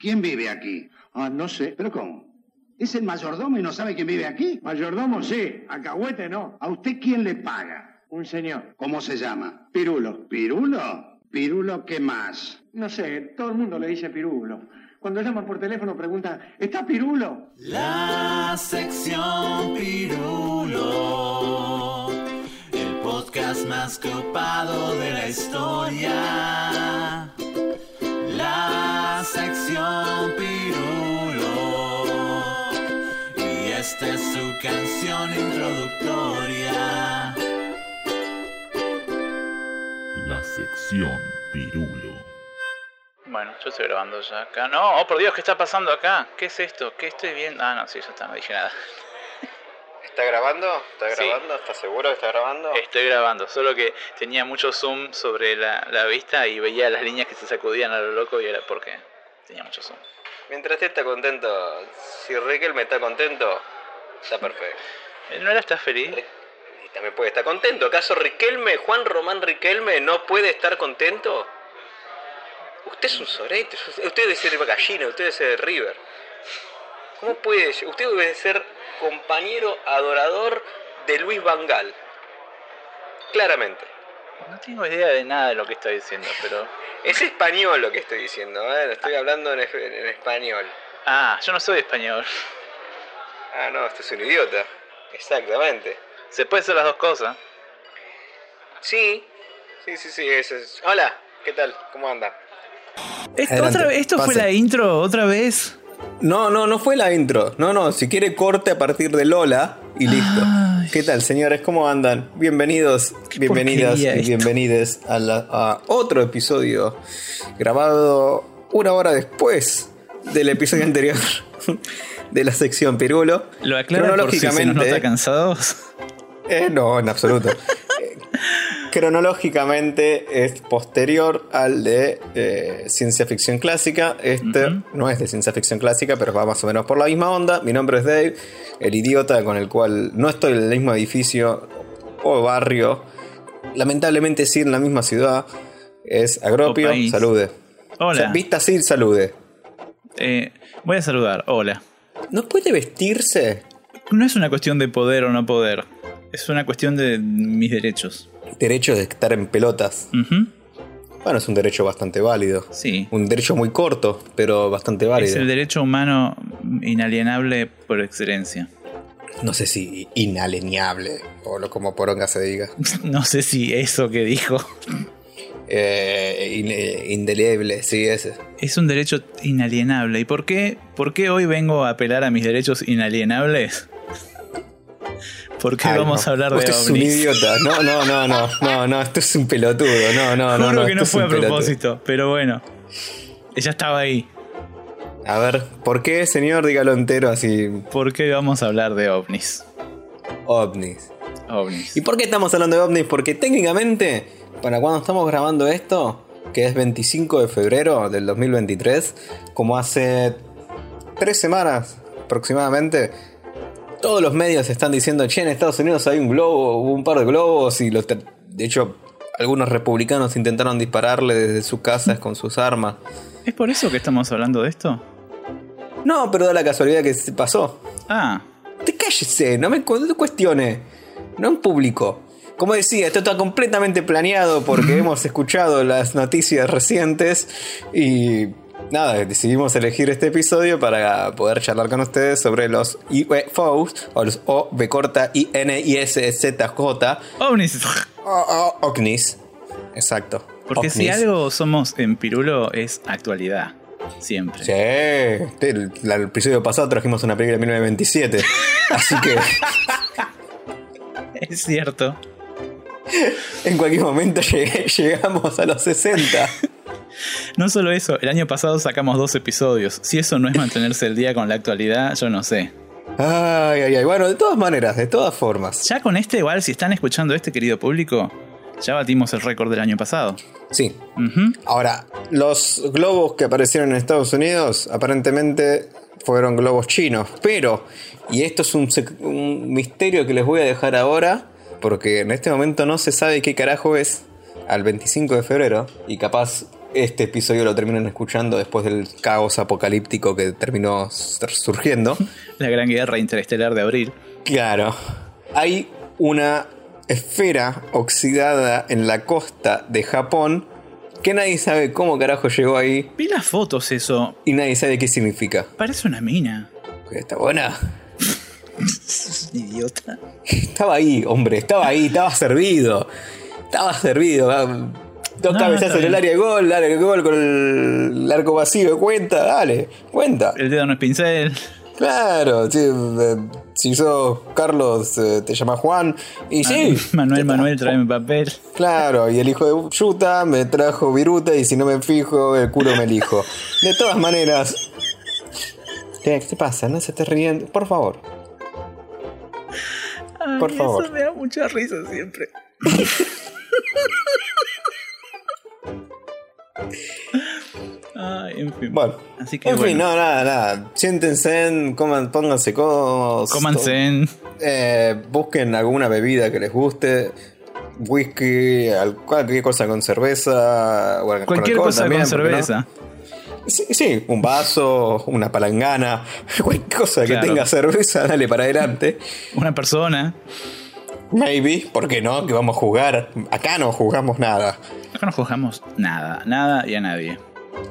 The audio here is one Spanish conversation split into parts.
¿Quién vive aquí? Ah, no sé. ¿Pero cómo? ¿Es el mayordomo y no sabe quién vive aquí? Mayordomo sí, alcahuete no. ¿A usted quién le paga? Un señor. ¿Cómo se llama? Pirulo. ¿Pirulo? ¿Pirulo qué más? No sé, todo el mundo le dice Pirulo. Cuando llaman por teléfono preguntan, ¿está Pirulo? La sección Pirulo, el podcast más copado de la historia. Esta es su canción introductoria. La sección Pirulo. Bueno, yo estoy grabando ya acá. No, oh por Dios, ¿qué está pasando acá? ¿Qué es esto? ¿Qué estoy viendo? Ah, no, sí, ya está, no dije nada. ¿Está grabando? ¿Está Sí. grabando? ¿Estás seguro que está grabando? Estoy grabando, solo que tenía mucho zoom sobre la, la vista y veía las líneas que se sacudían a lo loco y era porque tenía mucho zoom. Mientras usted está contento, si Riquelme está contento, está perfecto. Eh, ¿No era estás feliz? Y también puede estar contento. ¿Acaso Riquelme, Juan Román Riquelme, no puede estar contento? Usted es un sorete, usted debe ser gallina, usted debe ser de River. ¿Cómo puede? ser? Usted debe ser compañero adorador de Luis Vangal. Claramente. No tengo idea de nada de lo que está diciendo, pero... Es español lo que estoy diciendo, ¿eh? Lo estoy hablando en, en español. Ah, yo no soy español. Ah, no, usted es un idiota. Exactamente. Se puede hacer las dos cosas. Sí, sí, sí, sí, eso es. Hola, ¿qué tal? ¿Cómo anda? Esto, Adelante, otra vez- ¿esto fue la intro otra vez? No, no, no fue la intro. No, no, si quiere corte a partir de Lola y listo. Ay. ¿Qué tal, señores? ¿Cómo andan? Bienvenidos, bienvenidas y esto. bienvenides a, la- a otro episodio grabado una hora después del episodio anterior de la sección Pirulo. ¿Lo aclara por si se nos nota cansados? Eh, no, en absoluto. Eh, Cronológicamente es posterior al de eh, ciencia ficción clásica. Este no es de ciencia ficción clásica, pero va más o menos por la misma onda. Mi nombre es Dave, el idiota con el cual no estoy en el mismo edificio o barrio. Lamentablemente sí en la misma ciudad. Es Agropio, O salude. O sea, Hola. vista así, salude. Eh, voy a saludar. Hola. ¿No puede vestirse? No es una cuestión de poder o no poder. Es una cuestión de mis derechos. Derecho de estar en pelotas. Bueno, es un derecho bastante válido. Sí. Un derecho muy corto, pero bastante válido. Es el derecho humano inalienable por excelencia. No sé si inalienable, o lo como poronga se diga. No sé si eso que dijo Eh, eh, indeleble, sí, ese. es un derecho inalienable. ¿Y por qué, por qué hoy vengo a apelar a mis derechos inalienables? ¿Por qué Ay, vamos no. a hablar de Usted es un ovnis? idiota. No, no, no, no, no, no, esto es un pelotudo. No, no, no. Juro no, que no fue a pelotudo. propósito, pero bueno. Ella estaba ahí. A ver, ¿por qué, señor? Dígalo entero así. ¿Por qué vamos a hablar de ovnis? ovnis. Ovnis. ¿Y por qué estamos hablando de ovnis? Porque técnicamente, para cuando estamos grabando esto, que es 25 de febrero del 2023, como hace tres semanas aproximadamente, todos los medios están diciendo, che, en Estados Unidos hay un globo, hubo un par de globos, y los de hecho, algunos republicanos intentaron dispararle desde sus casas con sus armas. ¿Es por eso que estamos hablando de esto? No, pero da la casualidad que se pasó. Ah, Te cállese, no me cu- cuestione. No en público. Como decía, esto está completamente planeado porque hemos escuchado las noticias recientes y nada, decidimos elegir este episodio para poder charlar con ustedes sobre los UFOs o los O, B corta, I, N, I, S, Z, J, ovnis. o, o, OVNIs. Exacto. Porque si algo somos en Pirulo es actualidad. Siempre. Sí, este, el, el episodio pasado trajimos una película de 1927. así que Es cierto. en cualquier momento llegué- llegamos a los 60. No solo eso, el año pasado sacamos dos episodios. Si eso no es mantenerse el día con la actualidad, yo no sé. Ay, ay, ay. Bueno, de todas maneras, de todas formas. Ya con este, igual, si están escuchando este, querido público, ya batimos el récord del año pasado. Sí. Ahora, los globos que aparecieron en Estados Unidos aparentemente fueron globos chinos. Pero, y esto es un misterio que les voy a dejar ahora, porque en este momento no se sabe qué carajo es al 25 de febrero. Y capaz este episodio lo terminan escuchando después del caos apocalíptico que terminó sur- surgiendo. La gran guerra interestelar de abril. Claro. Hay una esfera oxidada en la costa de Japón que nadie sabe cómo carajo llegó ahí Vi las fotos eso. y nadie sabe qué significa. Parece una mina. ¿Está buena? Idiota. Estaba ahí, hombre, estaba ahí, estaba servido. Estaba servido. ah, Dos No, cabezazos en el área de gol, dale, el gol con el arco vacío, cuenta, dale, cuenta. El dedo no es pincel. Claro, sí, eh, si sos Carlos, eh, te llamas Juan. Y sí, Manuel, Manuel, tráeme papel. claro, y el hijo de Yuta me trajo viruta y si no me fijo, el culo me elijo. De todas maneras. ¿Qué, qué te pasa? No se te ríen. Por favor. Por favor. Eso me da mucha risa siempre. Ay, en fin. Bueno. Así que en fin, no, nada, nada. Siéntense, coman, pónganse cómodos. Cómanse. Eh, busquen alguna bebida que les guste. Whisky, al- cualquier cosa con cerveza. bueno, con Cualquier alcohol cosa también, con ¿por qué no? Sí, sí, un vaso, una palangana, cualquier cosa Claro. que tenga cerveza, dale para adelante. Una persona. Maybe, ¿por qué no? Que vamos a jugar. Acá no jugamos nada. Acá no juzgamos nada, nada y a nadie.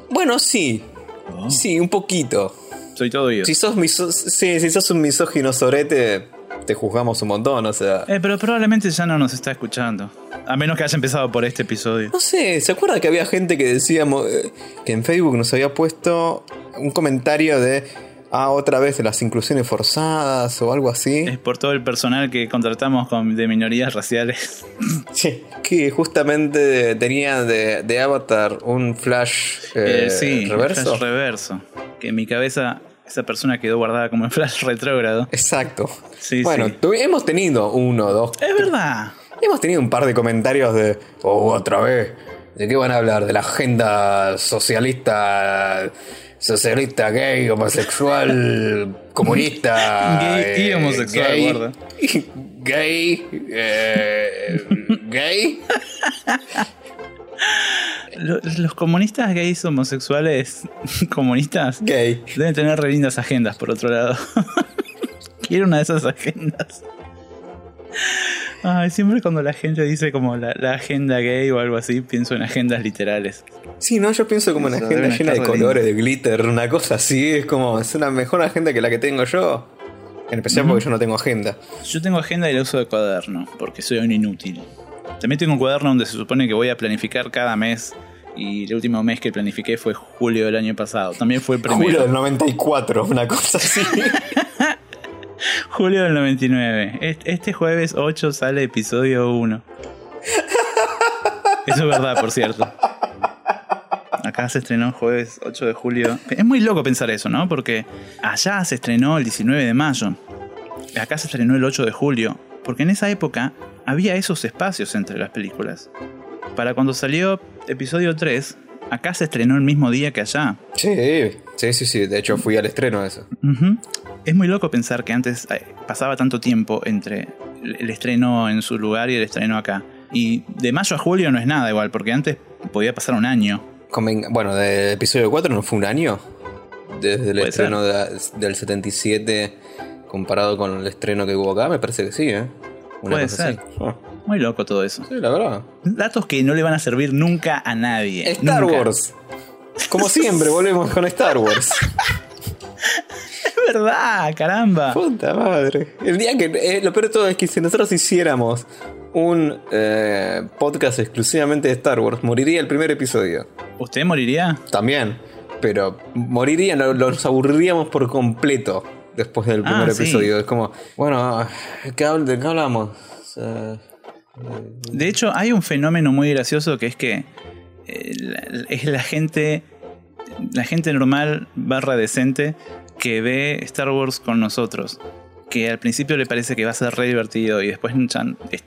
Bueno, sí. Oh. Sí, un poquito. Soy todo oído. Si sos, miso- sí, si sos un misógino sorete, te juzgamos un montón, o sea. Eh, pero probablemente ya no nos está escuchando. A menos que haya empezado por este episodio. No sé, ¿se acuerda que había gente que decíamos eh, que en Facebook nos había puesto un comentario de ah, otra vez de las inclusiones forzadas o algo así? Es por todo el personal que contratamos con, de minorías raciales. Sí, que justamente tenía de, de Avatar un flash eh, Eh, sí, reverso. flash reverso. Que en mi cabeza esa persona quedó guardada como en flash retrógrado. Exacto. Sí, bueno, sí. hemos tenido uno, dos, Es verdad. hemos tenido un par de comentarios de, oh, otra vez, ¿de qué van a hablar? De la agenda socialista, socialista, gay, homosexual, comunista. Gay y homosexual, gay, guarda. Gay, eh, gay. Lo- Los comunistas gays homosexuales comunistas Gay. deben tener re lindas agendas, por otro lado. Quiero una de esas agendas. Ay, siempre cuando la gente dice como la, la agenda gay o algo así, pienso en agendas literales. Sí, no, yo pienso como una Eso, agenda llena de colores, de glitter, una cosa así. Es como, es una mejor agenda que la que tengo yo. En especial porque yo no tengo agenda. Yo tengo agenda y la uso de cuaderno, porque soy un inútil. También tengo un cuaderno donde se supone que voy a planificar cada mes. Y el último mes que planifiqué fue julio del año pasado. También fue el primero. Julio del 94, una cosa así. Julio del 99. Est- Este jueves 8 sale episodio 1. Eso es verdad, por cierto. Acá se estrenó jueves 8 de julio. Es muy loco pensar eso, ¿no? Porque allá se estrenó el 19 de mayo. Acá se estrenó el 8 de julio. Porque en esa época había esos espacios entre las películas. Para cuando salió episodio 3, acá se estrenó el mismo día que allá. Sí, sí, sí, sí. De hecho, fui al estreno de eso. Es muy loco pensar que antes eh, pasaba tanto tiempo entre el estreno en su lugar y el estreno acá. Y de mayo a julio no es nada igual, porque antes podía pasar un año. Bueno, del episodio 4 no fue un año. Desde el estreno de- del 77 comparado con el estreno que hubo acá, me parece que sí, ¿eh? Puede ser. Ah, Muy loco todo eso. sí, la verdad. Datos que no le van a servir nunca a nadie. Star Nunca. Wars. Como siempre, volvemos con Star Wars. Es verdad, caramba. Puta madre. El día que. eh, lo peor de todo es que si nosotros hiciéramos un eh, podcast exclusivamente de Star Wars, moriría el primer episodio. ¿Usted moriría? También. Pero moriría, lo- nos aburriríamos por completo después del Ah, primer sí. episodio. Es como, bueno, ¿qué habl- ¿de qué hablamos? Eh, De hecho, hay un fenómeno muy gracioso que es que eh, la- es la gente, la gente normal barra decente que ve Star Wars con nosotros. Que al principio le parece que va a ser re divertido y después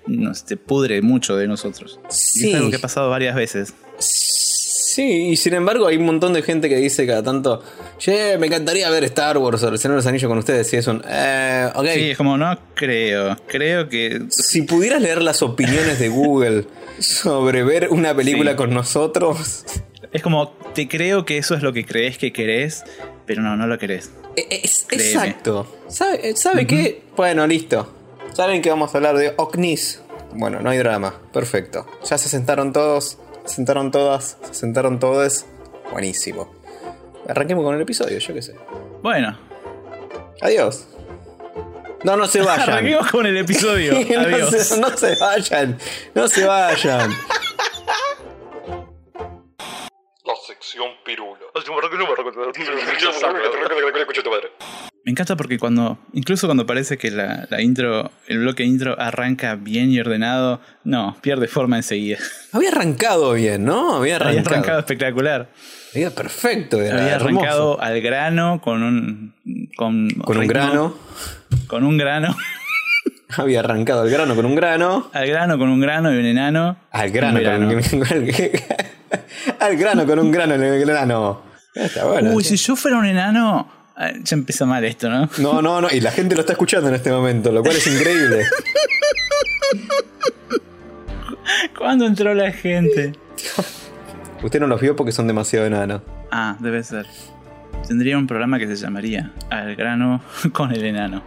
nos se pudre mucho de nosotros. Y Sí. es algo que ha pasado varias veces. Sí, y sin embargo hay un montón de gente que dice cada tanto, che, me encantaría ver Star Wars o El Señor de los Anillos con ustedes. Y es un, eh, ok. Sí, es como, no creo. Creo que. Si pudieras leer las opiniones de Google sobre ver una película Sí. con nosotros, Es como, te creo que eso es lo que crees que querés, pero no, no lo querés. E- es- Créeme. exacto. ¿Sabe, sabe qué? Bueno, listo. Saben que vamos a hablar de OCNIS. Bueno, no hay drama. Perfecto. Ya se sentaron todos. Se sentaron todas. Se sentaron todos. Buenísimo. Arranquemos con el episodio, yo qué sé. Bueno, Adiós. No, no se vayan. arranquemos con el episodio. no, Adiós. se, no se vayan. No se vayan. La sección pirulo. Me encanta porque cuando, incluso cuando parece que la, la intro, el bloque intro arranca bien y ordenado, no, pierde forma enseguida. Había arrancado bien, ¿no? Había arrancado. Había arrancado espectacular. Había perfecto. Era Había hermoso. arrancado al grano con un. Con, con un grano. Con un grano. Había arrancado el grano con un grano. Al grano con un grano y un enano. Al grano Un con un Al grano con un grano en el grano. Está bueno. Uy, si yo fuera un enano. Ah, Ya empieza mal esto, ¿no? No, no, no. Y la gente lo está escuchando en este momento, lo cual es increíble. ¿Cuándo entró la gente? Usted no los vio porque son demasiado enanos. Ah, debe ser. Tendría un programa que se llamaría Al grano con el enano.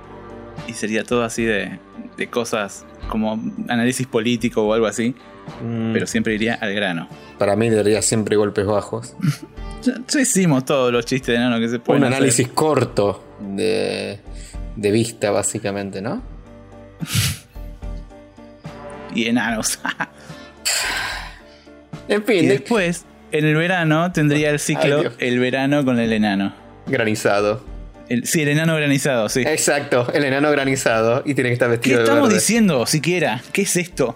Y sería todo así de, de cosas como análisis político o algo así. Mm, Pero siempre iría al grano. Para mí le daría siempre golpes bajos. Ya, ya hicimos todos los chistes de enano que se pueden Un hacer. análisis corto de, de vista, básicamente, ¿no? Y enanos. En fin, de- después, en el verano, tendría el ciclo. El verano con el enano. granizado. El- sí, el enano granizado, sí. Exacto, el enano granizado y tiene que estar ¿Qué vestido de estamos verde. diciendo siquiera? ¿Qué es esto?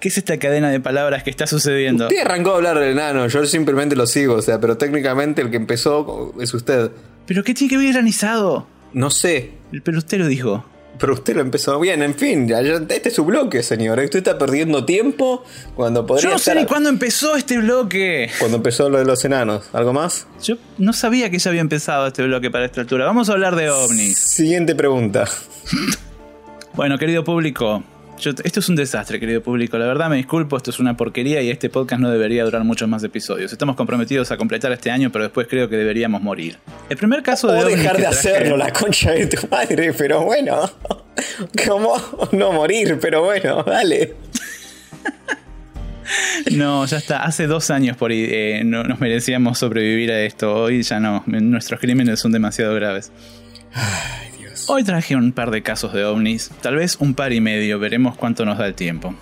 ¿Qué es esta cadena de palabras que está sucediendo? Usted arrancó a hablar del enano, yo simplemente lo sigo, o sea, pero técnicamente el que empezó es usted. ¿Pero qué tiene que ver el granizado? No sé, El pelustero dijo. pero usted lo empezó bien, en fin, este es su bloque, señor. Usted está perdiendo tiempo cuando podría Yo no sé estar- ni cuándo empezó este bloque. Cuando empezó lo de los enanos. ¿Algo más? Yo no sabía que ya había empezado este bloque para esta altura. Vamos a hablar de ovnis. Siguiente pregunta. Bueno, querido público, yo- esto es un desastre, querido público. La verdad me disculpo, esto es una porquería y este podcast no debería durar muchos más episodios. Estamos comprometidos a completar este año, pero después creo que deberíamos morir. El primer caso de O dejar de hacerlo, la concha de tu madre, pero bueno. ¿Cómo no morir? Pero bueno, dale. No, ya está. Hace dos años por ahí eh, no nos merecíamos sobrevivir a esto. Hoy ya no. Nuestros crímenes son demasiado graves. Ay. Hoy traje un par de casos de ovnis. Tal vez un par y medio. Veremos cuánto nos da el tiempo.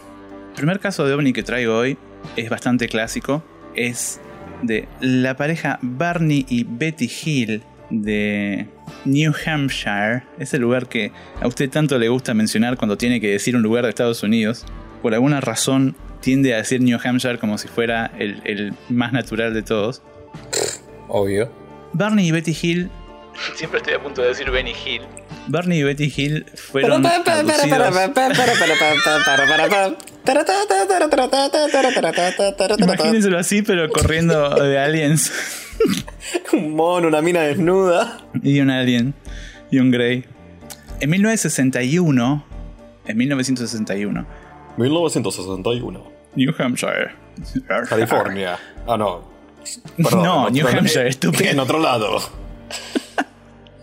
El primer caso de ovni que traigo hoy es bastante clásico. Es de la pareja Barney y Betty Hill de New Hampshire. Es el lugar que a usted tanto le gusta mencionar cuando tiene que decir un lugar de Estados Unidos. Por alguna razón tiende a decir New Hampshire como si fuera el, el más natural de todos. Obvio. Barney y Betty Hill. Siempre estoy a punto de decir Benny Hill. Barney y Betty Hill fueron. Imagínenselo así, pero corriendo de aliens. Un mono, una mina desnuda. Y un alien. Y un Grey. En 1961. En 1961. 1961. New Hampshire. California. Ah, no. No, New Hampshire, estúpido. En otro lado.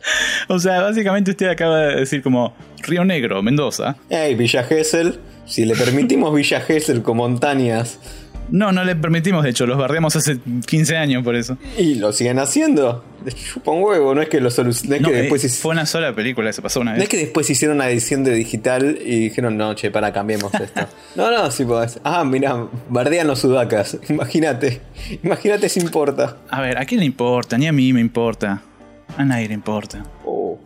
O sea, básicamente usted acaba de decir como Río Negro, Mendoza. Hey, Villa Gesell. Si le permitimos Villa Gesell con montañas No, no le permitimos, de hecho, los bardeamos hace 15 años por eso. y lo siguen haciendo, chupa un huevo. No es que lo solu- no No, eh, después fue una sola película, se pasó una No vez. es que después hicieron una edición de digital y dijeron, no, che, para, cambiemos esto. no, no, sí, pues. Ah, mira, bardean los sudacas. Imagínate. Imagínate si importa. A ver, ¿a quién le importa? Ni a mí me importa. A nadie le importa. Oh.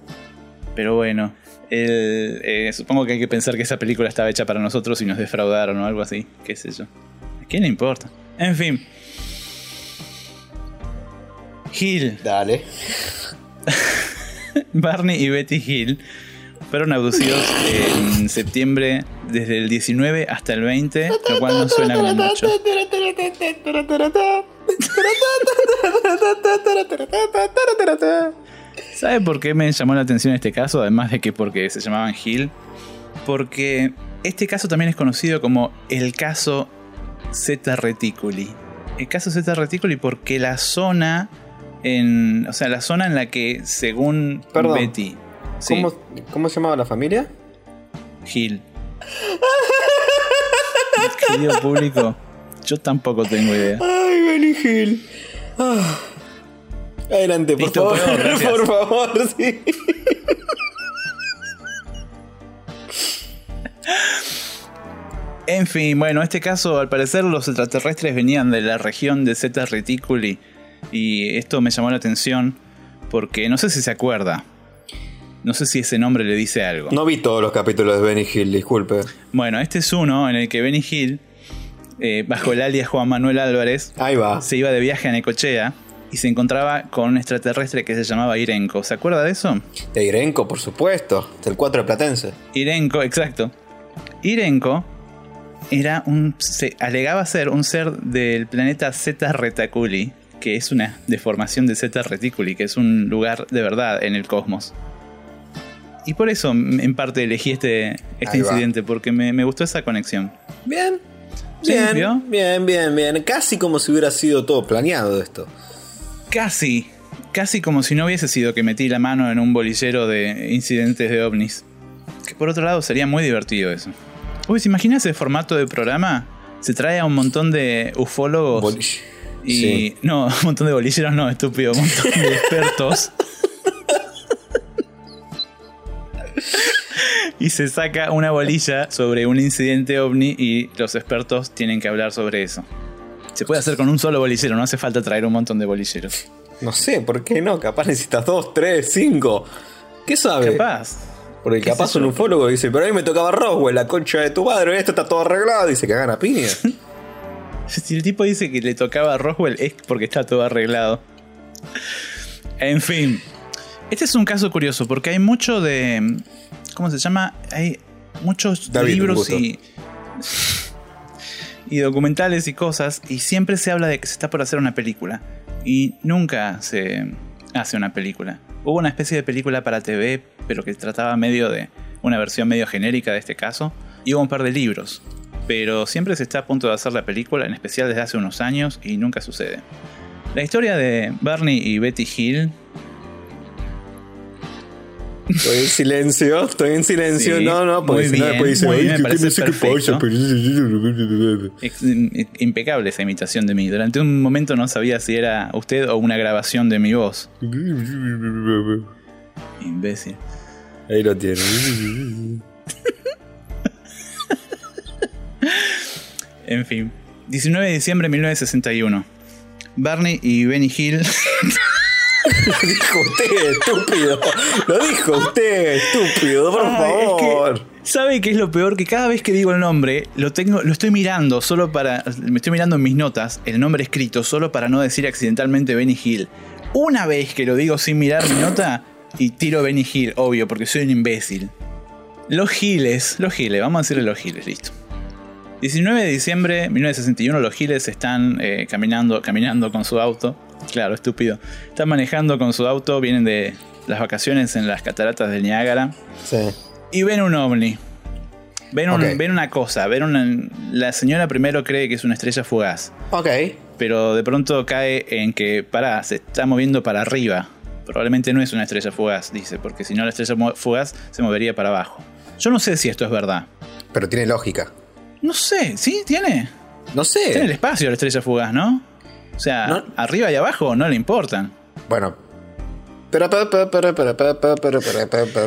Pero bueno, el- eh, supongo que hay que pensar que esa película estaba hecha para nosotros y nos defraudaron o algo así. ¿Qué sé yo? ¿A quién le importa? En fin. Hill, Dale. Barney y Betty Hill fueron abducidos en septiembre desde el 19 hasta el 20, lo cual no suena como mucho. ¿Sabe por qué me llamó la atención este caso? Además de que porque se llamaban Hill. Porque este caso también es conocido como el caso Zeta Reticuli. el caso Z Reticuli porque la zona en, o sea, la zona en la que según Perdón. Betty, sí, ¿Cómo, ¿Cómo se llamaba la familia? Gil. Querido público, yo tampoco tengo idea. Ay, Benny Hill. Ah. Adelante, por Listo, favor. puedo, por favor, sí. En fin, bueno, en este caso, al parecer, los extraterrestres venían de la región de Zeta Reticuli. Y esto me llamó la atención porque no sé si se acuerda. No sé si ese nombre le dice algo. No vi todos los capítulos de Benny Hill, disculpe. Bueno, este es uno en el que Benny Hill, eh, bajo el alias Juan Manuel Álvarez, Ahí va. se iba de viaje a Necochea y se encontraba con un extraterrestre que se llamaba Irenco. ¿Se acuerda de eso? De Irenco, por supuesto. Del 4 de Platense. Irenco, exacto. Irenco era un. se alegaba ser un ser del planeta Zeta Reticuli, que es una deformación de Zeta Reticuli, que es un lugar de verdad en el cosmos. Y por eso, en parte, elegí este, este Ahí va. incidente, porque me, me gustó esa conexión. Bien. Sí, Bien, ¿vio? bien, bien, bien. Casi como si hubiera sido todo planeado esto. Casi, casi como si no hubiese sido que metí la mano en un bolillero de incidentes de ovnis. Que por otro lado sería muy divertido eso. Uy, ¿se imagina ese formato de programa? Se trae a un montón de ufólogos y... Sí. No, un montón de bolilleros no, estúpido, un montón de expertos. Y se saca una bolilla sobre un incidente ovni y los expertos tienen que hablar sobre eso. Se puede hacer con un solo bolillero, no hace falta traer un montón de bolilleros. No sé, ¿por qué no? Capaz necesitas dos, tres, cinco. ¿Qué sabe? Capaz. Porque ¿Qué capaz un ufólogo dice, pero a mí me tocaba Roswell, la concha de tu madre, esto está todo arreglado y se cagan a piña. Si el tipo dice que le tocaba a Roswell es porque está todo arreglado. En fin. Este es un caso curioso porque hay mucho de. ¿Cómo se llama? Hay muchos David, libros y. y documentales y cosas. Y siempre se habla de que se está por hacer una película. Y nunca se hace una película. Hubo una especie de película para TV, pero que trataba medio de. una versión medio genérica de este caso. Y hubo un par de libros. Pero siempre se está a punto de hacer la película, en especial desde hace unos años, y nunca sucede. La historia de Barney y Betty Hill Estoy en silencio, estoy en silencio. Sí, no, no, porque muy bien, después dicen, muy "Ay, bien, me parece perfecto. pero-". Es im- impecable esa imitación de mí. Durante un momento no sabía si era usted o una grabación de mi voz. Imbécil. Ahí lo tiene. En fin. 19 de diciembre de 1961. Barney y Benny Hill. Lo dijo usted, estúpido. Lo dijo usted, estúpido, por Ay, es que, favor. ¿Sabe qué es lo peor? Que cada vez que digo el nombre, lo tengo, lo estoy mirando solo para. Me estoy mirando en mis notas, el nombre escrito, solo para no decir accidentalmente Benny Hill. Una vez que lo digo sin mirar mi nota, y tiro Benny Hill, obvio, porque soy un imbécil. Los Giles, los Giles, vamos a decirle los Giles, listo. 19 de diciembre de 1961, los Giles están eh, caminando, caminando con su auto. Claro, estúpido. Están manejando con su auto, vienen de las vacaciones en las cataratas del Niágara Sí. y ven un ovni. Ven, un- ven una cosa, ven una, la señora primero cree que es una estrella fugaz, Ok. pero de pronto cae en que, pará, se está moviendo para arriba. Probablemente no es una estrella fugaz, dice, porque si no la estrella fugaz se movería para abajo. Yo no sé si esto es verdad. Pero tiene lógica. No sé, ¿sí? ¿Tiene? No Tiene el sé. espacio la estrella fugaz, ¿no? O sea, arriba y abajo no le importan. Bueno.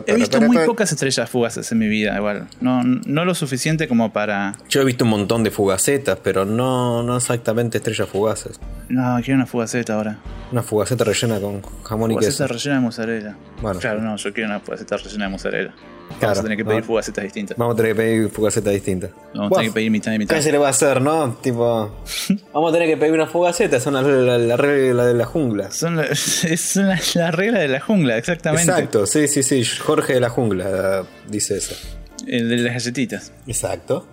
He visto muy pocas estrellas fugaces en mi vida, igual. No, no lo suficiente como para. Yo he visto un montón de fugacetas, pero no, no exactamente estrellas fugaces. No, quiero una fugaceta ahora. Una fugaceta rellena con jamón y queso. Fugaceta rellena de mozzarella. Bueno. Claro, no, yo quiero una fugaceta rellena de mozzarella. Vamos a tener que pedir ¿no? fugacetas distintas. Vamos a tener que pedir fugaceta distinta. Vamos a tener que pedir mitad y mitad. ¿Qué se le va a hacer, no? Tipo. Vamos a tener que pedir una fugaceta, son la, la, la regla de la jungla. Son la- es la, la regla de la jungla, exactamente. Exacto, sí, sí, sí. Jorge de la jungla dice eso. El de las galletitas. Exacto.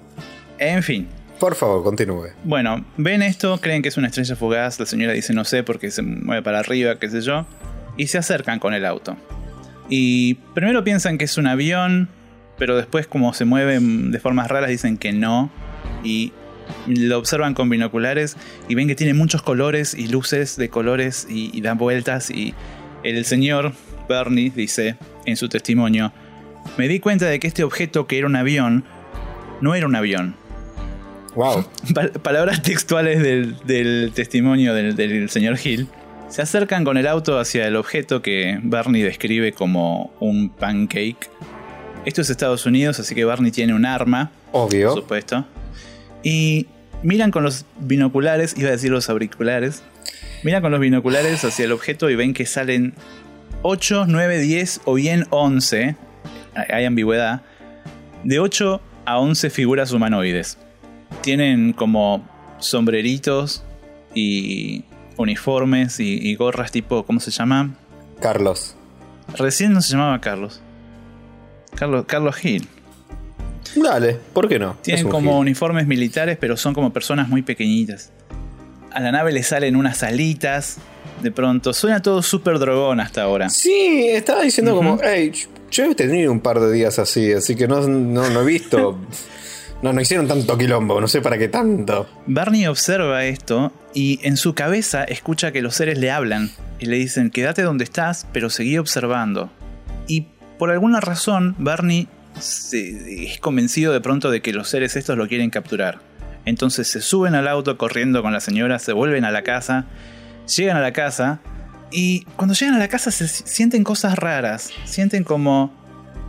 En fin. Por favor, continúe. Bueno, ven esto, creen que es una estrella fugaz. La señora dice no sé porque se mueve para arriba, qué sé yo. Y se acercan con el auto. Y primero piensan que es un avión, pero después como se mueven de formas raras dicen que no. Y lo observan con binoculares y ven que tiene muchos colores y luces de colores y, y dan vueltas y el señor Bernie dice en su testimonio, me di cuenta de que este objeto que era un avión no era un avión. Wow. Pa- palabras textuales del, del testimonio del, del señor Hill. Se acercan con el auto hacia el objeto que Barney describe como un pancake. Esto es Estados Unidos, así que Barney tiene un arma, por Obvio. supuesto. Y miran con los binoculares, iba a decir los auriculares. Miran con los binoculares hacia el objeto y ven que salen 8, 9, 10 o bien 11. Hay- Hay ambigüedad. De 8 a 11 figuras humanoides. Tienen como sombreritos y uniformes y, y gorras tipo, ¿cómo se llama? Carlos. Recién no se llamaba Carlos. Carlos, Carlos Hill. Dale, ¿por qué no? Tienen un como uniformes militares, pero son como personas muy pequeñitas. A la nave le salen unas alitas. De pronto, suena todo súper drogón hasta ahora. Sí, estaba diciendo como, hey, yo he tenido un par de días así, así que no, no, no he visto. no, no hicieron tanto quilombo, no sé para qué tanto. Barney observa esto y en su cabeza escucha que los seres le hablan y le dicen, quédate donde estás, pero seguí observando. Y por alguna razón, Barney se- es convencido de pronto de que los seres estos lo quieren capturar. Entonces se suben al auto corriendo con la señora, se vuelven a la casa, llegan a la casa y cuando llegan a la casa se si- sienten cosas raras, sienten como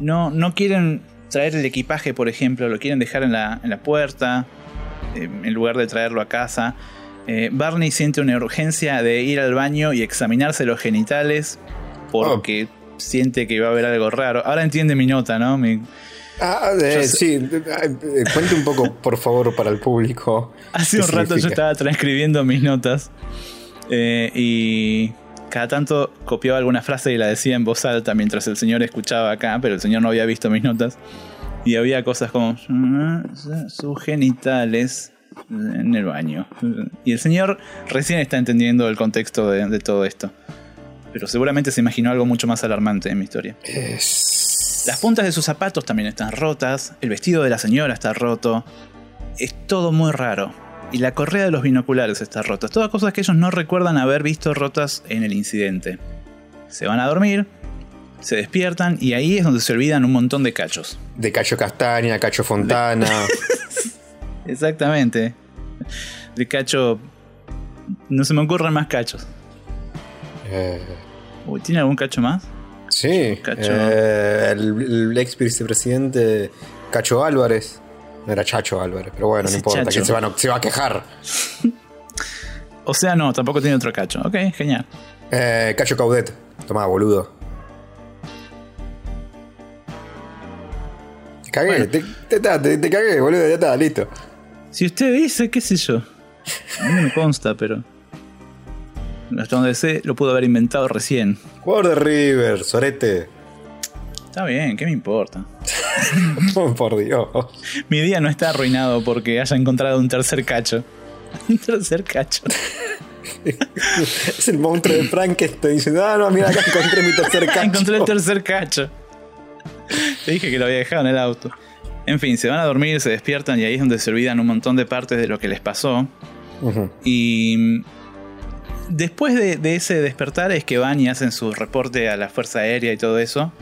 no, no quieren traer el equipaje, por ejemplo, lo quieren dejar en la, en la puerta, eh, en lugar de traerlo a casa. Eh, Barney siente una urgencia de ir al baño y examinarse los genitales porque siente que va a haber algo raro. Ahora entiende mi nota, ¿no? Mi- Ah, eh, sí, eh, cuente un poco, por favor, para el público. Hace un rato yo estaba transcribiendo mis notas eh, y cada tanto copiaba alguna frase y la decía en voz alta mientras el señor escuchaba acá, pero el señor no había visto mis notas. Y había cosas como sus genitales en el baño. Y el señor recién está entendiendo el contexto de, de todo esto. Pero seguramente se imaginó algo mucho más alarmante en mi historia. Las puntas de sus zapatos también están rotas, el vestido de la señora está roto. Es todo muy raro. Y la correa de los binoculares está rota. Todas cosas que ellos no recuerdan haber visto rotas en el incidente. Se van a dormir, se despiertan y ahí es donde se olvidan un montón de cachos. De Cacho Castaña, Cacho Fontana. Exactamente. De cacho... No se me ocurren más cachos. Eh, Uy, ¿Tiene algún cacho más? sí, Cacho. eh, el, el ex vicepresidente Cacho Álvarez. No era Chacho Álvarez, pero bueno, no importa, que se, van a- se va a quejar. O sea, no, tampoco tiene otro cacho. Ok, genial. Eh, Cacho Caudet. Tomá, boludo. Te cagué, Bueno. te, te- te- te- te cagué, boludo, ya está, listo. Si usted dice, qué sé yo. A mí no me consta, pero... Hasta donde sé, lo pudo haber inventado recién. Jugador de River, Sorete. Está bien, ¿qué me importa? Oh, por Dios. Mi día no está arruinado porque haya encontrado un tercer cacho. Un tercer cacho. Es el monstruo de Frankenstein diciendo, ah, no, mira, acá encontré mi tercer cacho. Encontré el tercer cacho. Te dije que lo había dejado en el auto. En fin, se van a dormir, se despiertan y ahí es donde se olvidan un montón de partes de lo que les pasó. Y después de, de ese despertar es que van y hacen su reporte a la Fuerza Aérea y todo eso.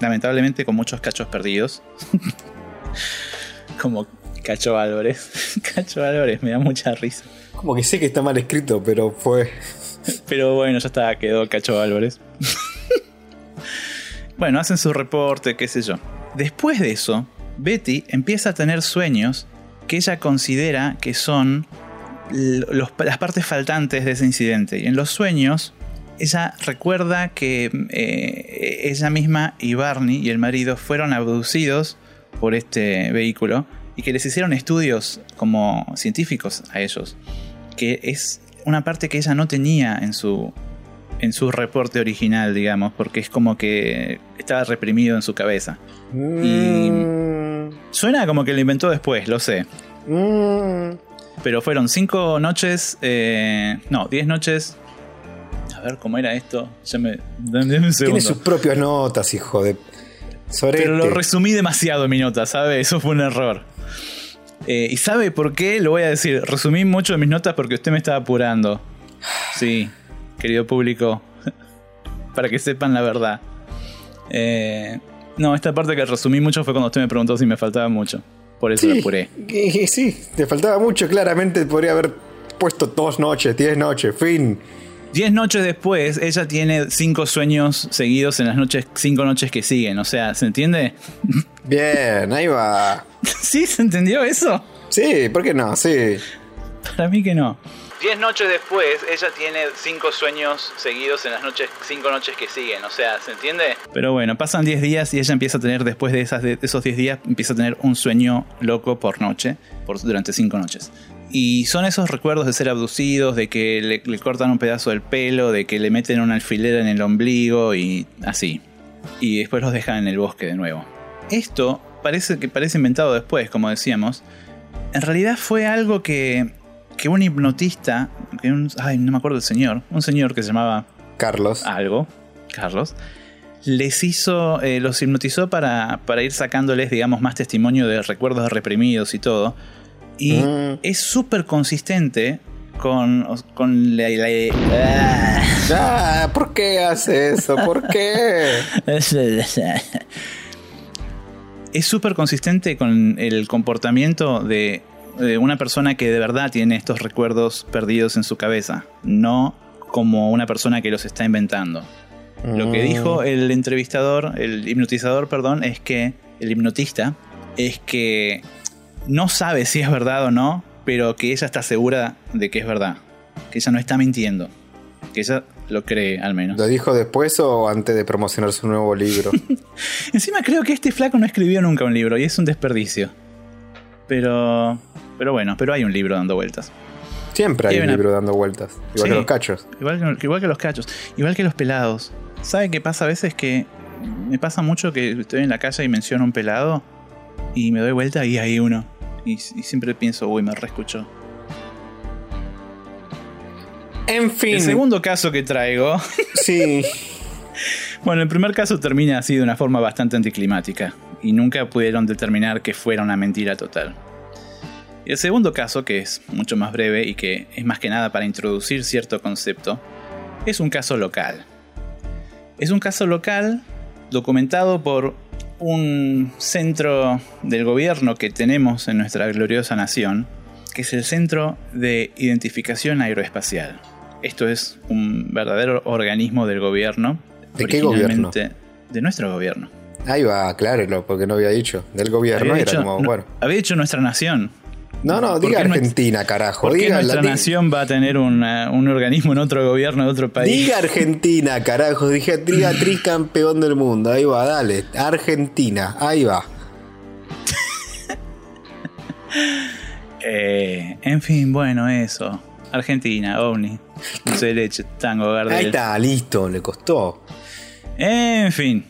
Lamentablemente con muchos cachos perdidos. Como Cacho Álvarez. Cacho Álvarez me da mucha risa. Como que sé que está mal escrito, pero fue. Pero bueno, ya está, quedó Cacho Álvarez. bueno, hacen su reporte, qué sé yo. Después de eso, Betty empieza a tener sueños que ella considera que son los- las partes faltantes de ese incidente. Y en los sueños, ella recuerda que eh, ella misma y Barney y el marido fueron abducidos por este vehículo y que les hicieron estudios como científicos a ellos. Que es una parte que ella no tenía en su, en su reporte original, digamos, porque es como que estaba reprimido en su cabeza. Y Mm, suena como que lo inventó después, lo sé. mm. Pero fueron cinco noches, eh, no, diez noches. A ver cómo era esto. Ya me, dame un segundo. Tiene sus propias notas, hijo de. Sorete. Pero lo resumí demasiado en mi nota, ¿sabes? Eso fue un error. Eh, ¿Y sabe por qué? Lo voy a decir. Resumí mucho de mis notas porque usted me estaba apurando. Sí, querido público. Para que sepan la verdad. Eh, no, esta parte que resumí mucho fue cuando usted me preguntó si me faltaba mucho. Por eso lo apuré. Sí, te faltaba mucho, claramente podría haber puesto dos noches, diez noches, fin. Diez noches después, ella tiene cinco sueños seguidos en las noches, cinco noches que siguen. O sea, ¿se entiende? Bien, ahí va. ¿Sí? ¿Se entendió eso? Sí, ¿por qué no? Sí. Para mí que no. Diez noches después, ella tiene cinco sueños seguidos en las noches, cinco noches que siguen. O sea, ¿se entiende? Pero bueno, pasan 10 días y ella empieza a tener, después de, esas, de esos 10 días, empieza a tener un sueño loco por noche, por, durante cinco noches. Y son esos recuerdos de ser abducidos, de que le, le cortan un pedazo del pelo, de que le meten una alfilera en el ombligo y así. Y después los dejan en el bosque de nuevo. Esto parece que parece inventado después, como decíamos. En realidad fue algo que, que un hipnotista, que un- ay, no me acuerdo el señor, un señor que se llamaba Carlos. algo, Carlos, les hizo, eh, los hipnotizó para, para ir sacándoles, digamos, más testimonio de recuerdos reprimidos y todo. Y Mm. es súper consistente con, con la... la- Ah, ¿por qué hace eso? ¿Por qué? es súper consistente con el comportamiento de, de una persona que de verdad tiene estos recuerdos perdidos en su cabeza, no como una persona que los está inventando. Lo que Mm. dijo el entrevistador, el hipnotizador, perdón, es que el hipnotista es que no sabe si es verdad o no, pero que ella está segura de que es verdad, que ella no está mintiendo, que ella lo cree al menos. ¿Lo dijo después o antes de promocionar su nuevo libro? Encima creo que este flaco no escribió nunca un libro y es un desperdicio. Pero. Pero bueno, pero hay un libro dando vueltas. Siempre hay un libro dando vueltas. Igual Sí. que los cachos. Igual que, igual que los cachos, igual que los pelados. ¿Sabe qué pasa a veces? Que me pasa mucho que estoy en la calle y menciono un pelado y me doy vuelta y hay uno. Y, y siempre pienso, uy, me reescuchó. En fin. El segundo caso que traigo. Sí. Bueno, el primer caso termina así de una forma bastante anticlimática y nunca pudieron determinar que fuera una mentira total. Y el segundo caso, que es mucho más breve y que es más que nada para introducir cierto concepto, es un caso local. Es un caso local documentado por un centro del gobierno que tenemos en nuestra gloriosa nación, que es el Centro de Identificación Aeroespacial. Esto es un verdadero organismo del gobierno. ¿De qué gobierno? De nuestro gobierno. Ahí va, aclárelo, porque no había dicho. Del gobierno Había era dicho, como, no, bueno. había dicho nuestra nación. No, no, ¿Por diga Argentina, carajo. ¿Por qué Diga, nuestra la- nación va a tener una- un organismo en otro gobierno de otro país? diga Argentina, carajo. Dije, diga tricampeón del mundo. Ahí va, dale. Argentina, ahí va. Eh, en fin, bueno, eso. Argentina, ovni. Dulce de leche, tango, Gardel. Ahí está, listo, le costó. En fin.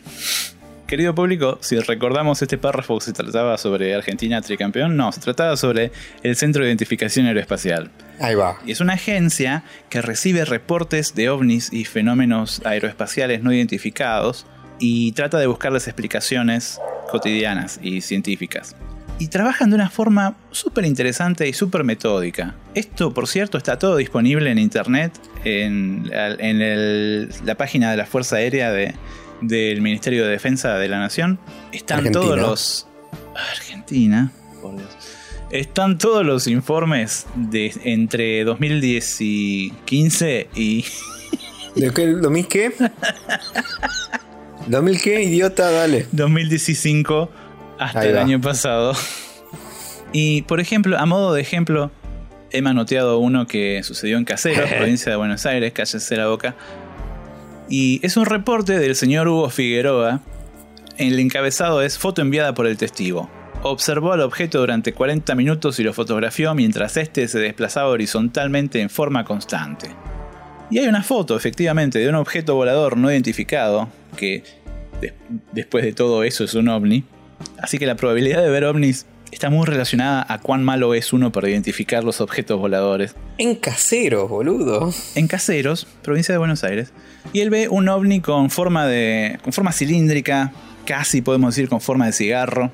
Querido público, si recordamos este párrafo se trataba sobre Argentina tricampeón, no, se trataba sobre el Centro de Identificación Aeroespacial. Ahí va. Y es una agencia que recibe reportes de ovnis y fenómenos aeroespaciales no identificados y trata de buscarles explicaciones cotidianas y científicas. Y trabajan de una forma súper interesante y súper metódica. Esto, por cierto, está todo disponible en internet, en, en el- la página de la Fuerza Aérea de- del Ministerio de Defensa de la Nación. Están Argentina. todos los... Argentina, por Dios. Están todos los informes de entre 2015 y ¿De qué? ¿2000 qué? ¿2000 qué, idiota? Dale. 2015 hasta el año pasado. Y por ejemplo, a modo de ejemplo, he manoteado uno que sucedió en Caseros, provincia de Buenos Aires, cállese la boca. Y es un reporte del señor Hugo Figueroa. El encabezado es foto enviada por el testigo. Observó al objeto durante 40 minutos y lo fotografió mientras éste se desplazaba horizontalmente en forma constante. Y hay una foto, efectivamente, de un objeto volador no identificado, que des- después de todo eso es un ovni. Así que la probabilidad de ver ovnis está muy relacionada a cuán malo es uno para identificar los objetos voladores. En caseros, boludo. En Caseros, provincia de Buenos Aires, y él ve un ovni con forma de con forma cilíndrica, casi podemos decir con forma de cigarro.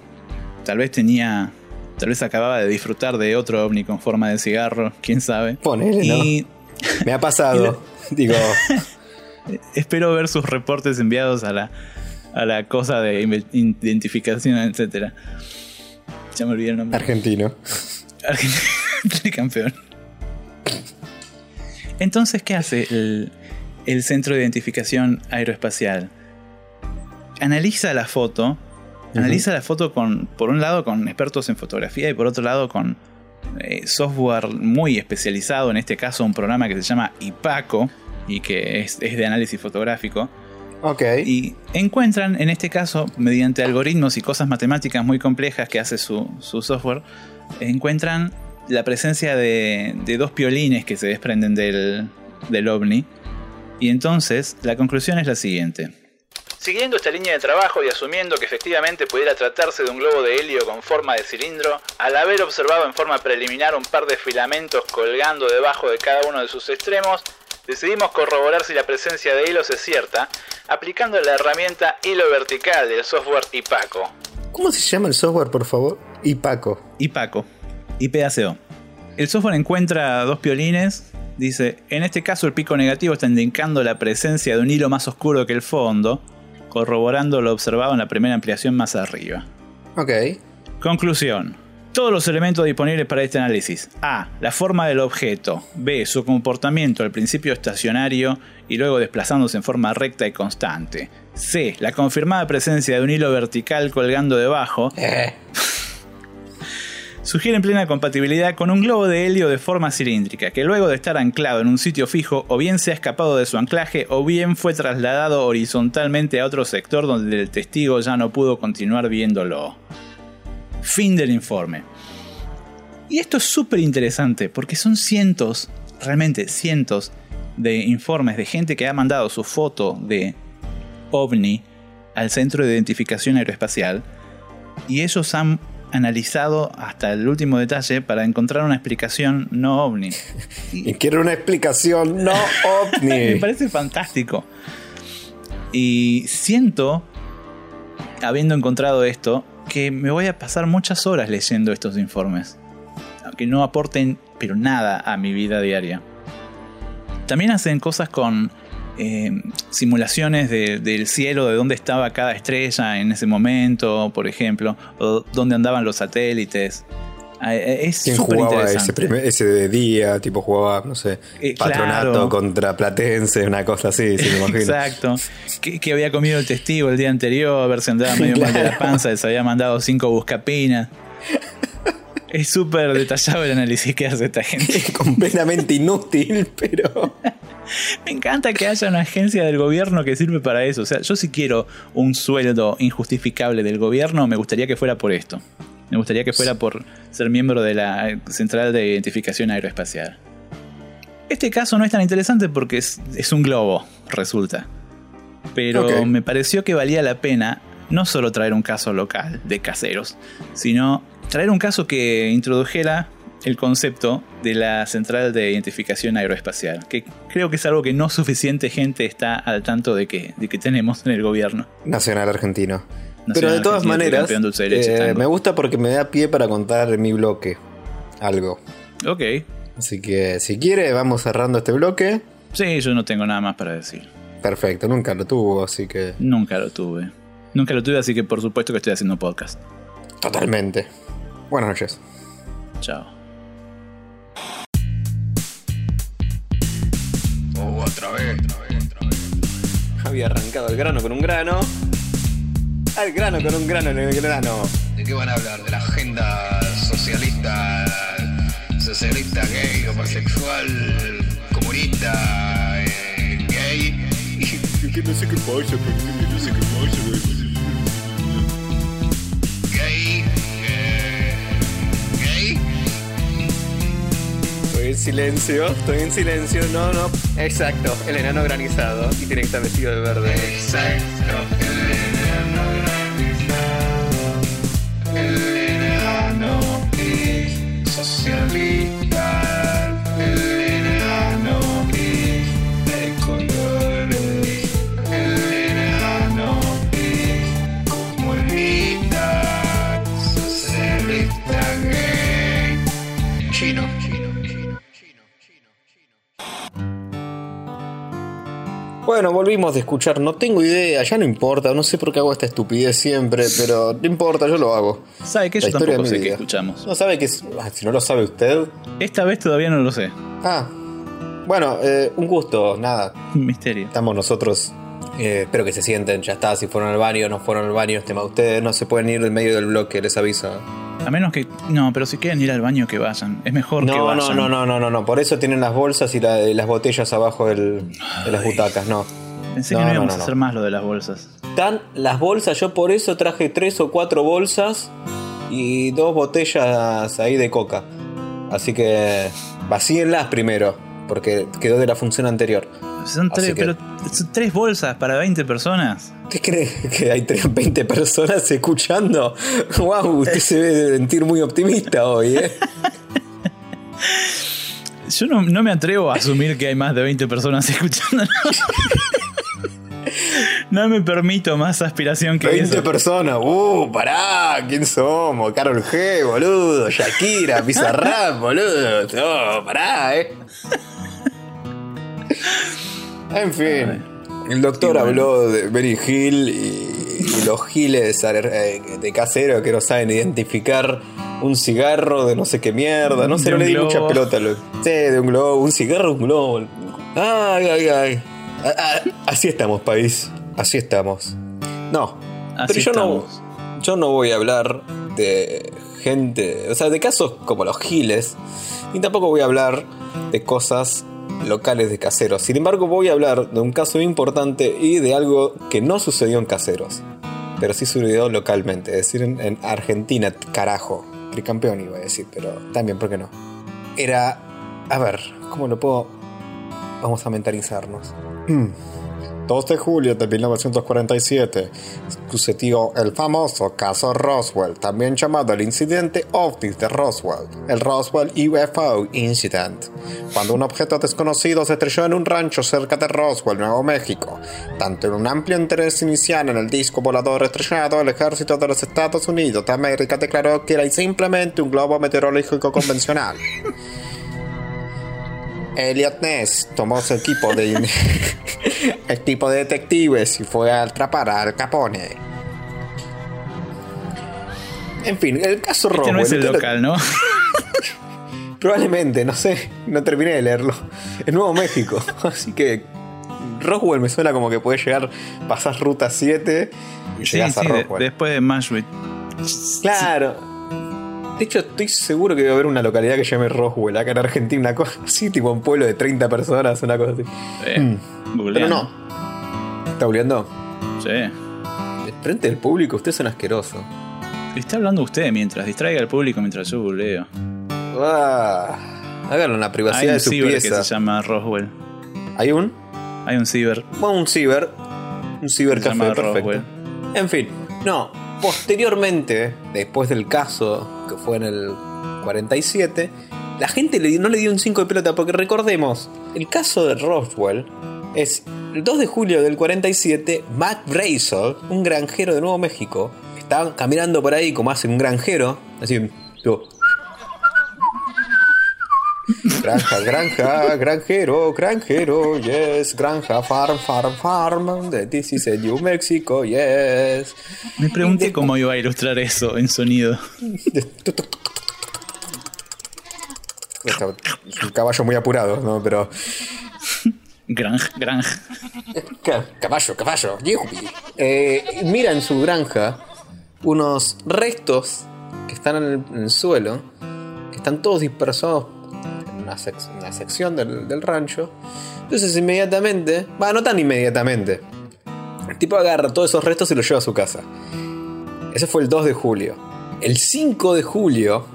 Tal vez tenía Tal vez acababa de disfrutar de otro ovni con forma de cigarro, quién sabe. Ponele, ¿no? Me ha pasado. Digo, espero ver sus reportes enviados a la, a la cosa de identificación, etcétera. Ya me olvidé el nombre. argentino. Argentina campeón. Entonces, ¿qué hace el, el Centro de Identificación Aeroespacial? Analiza la foto. Analiza la foto con, por un lado, con expertos en fotografía y por otro lado con eh, software muy especializado, en este caso un programa que se llama IPACO y que es, es de análisis fotográfico. Ok. Y encuentran, en este caso, mediante algoritmos y cosas matemáticas muy complejas que hace su, su software, encuentran la presencia de, de dos piolines que se desprenden del, del ovni. Y entonces la conclusión es la siguiente. Siguiendo esta línea de trabajo y asumiendo que efectivamente pudiera tratarse de un globo de helio con forma de cilindro, al haber observado en forma preliminar un par de filamentos colgando debajo de cada uno de sus extremos, decidimos corroborar si la presencia de hilos es cierta, aplicando la herramienta hilo vertical del software IPACO. ¿Cómo se llama el software, por favor? IPACO. IPACO. IPACO. El software encuentra dos piolines. Dice, en este caso el pico negativo está indicando la presencia de un hilo más oscuro que el fondo, corroborando lo observado en la primera ampliación más arriba. Ok. Conclusión. Todos los elementos disponibles para este análisis. A. La forma del objeto. B. Su comportamiento al principio estacionario y luego desplazándose en forma recta y constante. C. La confirmada presencia de un hilo vertical colgando debajo. Eh. Sugieren plena compatibilidad con un globo de helio de forma cilíndrica, que luego de estar anclado en un sitio fijo, o bien se ha escapado de su anclaje, o bien fue trasladado horizontalmente a otro sector donde el testigo ya no pudo continuar viéndolo. Fin del informe. Y esto es súper interesante porque son cientos, realmente cientos de informes de gente que ha mandado su foto de ovni al Centro de Identificación Aeroespacial y ellos han analizado hasta el último detalle para encontrar una explicación no ovni. Y quiero una explicación no Me ovni. parece fantástico. Y siento, habiendo encontrado esto, que me voy a pasar muchas horas leyendo estos informes. Aunque no aporten, pero nada a mi vida diaria. También hacen cosas con eh, simulaciones de- del cielo, de dónde estaba cada estrella en ese momento, por ejemplo, o dónde andaban los satélites. Eh, Es ¿Quién jugaba ese, primer- ese de día? Tipo jugaba, no sé, Eh, Patronato claro. contra Platense, una cosa así, si me imagino. Exacto. Que, que había comido el testigo el día anterior, a ver si andaba medio mal de la panza, se había mandado cinco buscapinas. Es súper detallado el análisis que hace esta gente. Completamente inútil, pero. Me encanta que haya una agencia del gobierno que sirve para eso. O sea, yo si quiero un sueldo injustificable del gobierno, me gustaría que fuera por esto. Me gustaría que fuera por ser miembro de la Central de Identificación Aeroespacial. Este caso no es tan interesante porque es, es un globo, resulta. Pero me pareció que valía la pena no solo traer un caso local de caseros, sino traer un caso que introdujera el concepto de la Central de Identificación Aeroespacial, que creo que es algo que no suficiente gente está al tanto de que, de que tenemos en el gobierno. Nacional argentino. Nacional pero de todas Argentino, maneras, de leche, eh, me gusta porque me da pie para contar mi bloque. Algo. Ok, Así que si quiere, vamos cerrando este bloque. sí, yo no tengo nada más para decir. Perfecto, nunca lo tuvo, así que. Nunca lo tuve. Nunca lo tuve, así que por supuesto que estoy haciendo podcast. Totalmente. Buenas noches. Chao. otra vez, otra vez, otra vez. Había arrancado el grano con un grano. Al grano con un grano en el grano. ¿De qué van a hablar? ¿De la agenda socialista, socialista gay, homosexual, comunista, eh, gay? Que no sé qué pasa, no sé qué pasa, Estoy en silencio, estoy en silencio. No, no. Exacto, el enano granizado. Y tiene que vestido de verde. Exacto, el enano granizado, el enano es socialista, volvimos de escuchar. No tengo idea, ya no importa. No sé por qué hago esta estupidez siempre, pero no importa, yo lo hago. ¿Sabe qué? La Yo tampoco sé qué escuchamos. No sabe que es. ah, Si no lo sabe usted. Esta vez todavía no lo sé. Ah. Bueno, eh, un gusto, nada. Un misterio. Estamos nosotros. eh, espero que se sienten, ya está. Si fueron al baño, no fueron al baño, es tema de ustedes. No se pueden ir del medio del bloque, les aviso. A menos que. No, pero si quieren ir al baño, que vayan. Es mejor que No, vayan. no, no, no, no, no, no. Por eso tienen las bolsas y, la- y las botellas abajo del- de las butacas, no. Pensé No, que no íbamos no, a hacer más lo de las bolsas. Están las bolsas, yo por eso traje tres o cuatro bolsas y dos botellas ahí de coca. Así que vacíenlas primero, porque quedó de la función anterior. Son tres, que- pero son tres bolsas para 20 personas. ¿Usted cree que hay tre- 20 personas escuchando? ¡Wow! Usted se debe sentir muy optimista hoy, ¿eh? Yo no, no me atrevo a asumir que hay más de 20 personas escuchando. No me permito más aspiración que 20 eso. personas, ¡uh! ¡Pará! ¿Quién somos? Carol G, boludo. Shakira, Bizarrap, boludo. No, pará, ¿eh? En fin. El doctor habló de Benny Hill y, y los giles eh, de casero que no saben identificar un cigarro de no sé qué mierda. No sé, no le di mucha pelota. lo- Sí, de un globo. Un cigarro, un globo. Ay, ay, ay. Así estamos, país. Así estamos. No. Así pero yo estamos. no, yo no voy a hablar de gente, o sea, de casos como los giles, ni tampoco voy a hablar de cosas locales de caseros. Sin embargo, voy a hablar de un caso importante y de algo que no sucedió en caseros, pero sí sucedió localmente, es decir, en, en Argentina, carajo. Tricampeón iba a decir, pero también, ¿por qué no? Era, a ver, ¿cómo lo puedo? Vamos a mentalizarnos. 2 de julio de 1947 sucedió el famoso caso Roswell, también llamado el incidente OVNI de Roswell, el Roswell UFO Incident, cuando un objeto desconocido se estrelló en un rancho cerca de Roswell, Nuevo México. Tanto en un amplio interés inicial en el disco volador estrellado, el ejército de los Estados Unidos de América declaró que era simplemente un globo meteorológico convencional. Elliot Ness tomó su equipo de equipo de detectives y fue a atrapar a Al Capone. En fin, el caso Este Roswell. no es el lo- local, ¿no? Probablemente, no sé, no terminé de leerlo. Es Nuevo México, así que Roswell me suena como que puede llegar, pasás ruta 7 y Sí, llegás a de- Roswell. después de Mashwit. Claro. De hecho, estoy seguro que debe haber una localidad que se llame Roswell, acá en Argentina, una cosa así, tipo un pueblo de 30 personas, una cosa así. Eh, Mm. Pero no. ¿Está googleando? Sí. De frente del público, usted es un asqueroso. Está hablando usted mientras distraiga al público mientras yo googleo. Ah, háganlo en la Hay privacidad un de su ciber que pieza. se llama Roswell. ¿Hay un? Hay un ciber. Bueno, un ciber. Un Se cibercafé, llama perfecto. Roswell. En fin, no. Posteriormente, después del caso que fue en el 47, la gente no le dio un 5 de pelota porque recordemos, el caso de Roswell es el 2 de julio del 47, Matt Brazel, un granjero de Nuevo México, estaba caminando por ahí como hace un granjero, así, Granja, granja, granjero, granjero, yes, granja, farm, farm, farm, de this is a New Mexico, yes. Me pregunté cómo iba a ilustrar eso en sonido. Es un caballo muy apurado, ¿no? Pero. Granj, granj. Ca- Caballo, caballo. Eh, mira en su granja unos restos que están en el, en el suelo, que están todos dispersados una sección del, rancho. Entonces, inmediatamente, va, no tan inmediatamente, el tipo agarra todos esos restos y los lleva a su casa. Ese fue el 2 de julio. El 5 de julio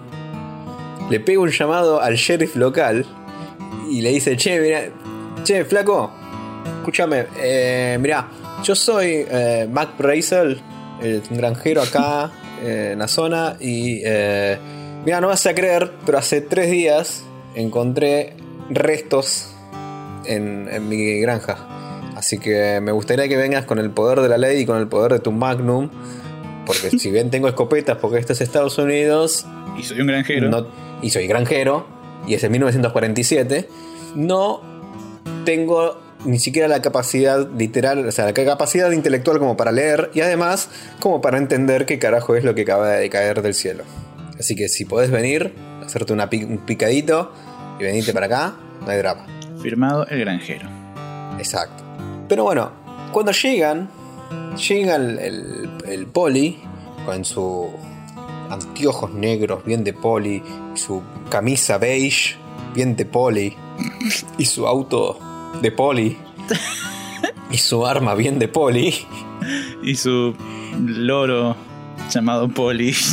le pega un llamado al sheriff local y le dice, che, mira, che, flaco, escúchame, eh, mirá, yo soy eh, Mac Brazel, el granjero acá eh, en la zona y eh, mira, no vas a creer, pero hace tres días encontré restos en, en mi granja. Así que me gustaría que vengas con el poder de la ley y con el poder de tu Magnum. Porque si bien tengo escopetas porque esto es Estados Unidos, Y soy un granjero. no- y soy granjero, y es en 1947, no tengo ni siquiera la capacidad literal, o sea, la capacidad intelectual como para leer y además como para entender qué carajo es lo que acaba de caer del cielo. Así que si podés venir, hacerte una un picadito y venirte para acá, no hay drama. Firmado el granjero. Exacto. Pero bueno, cuando llegan, llega el, el- el poli con su anteojos negros bien de poli, su camisa beige bien de poli, y su auto de poli, y su arma bien de poli. Y su loro llamado Poli.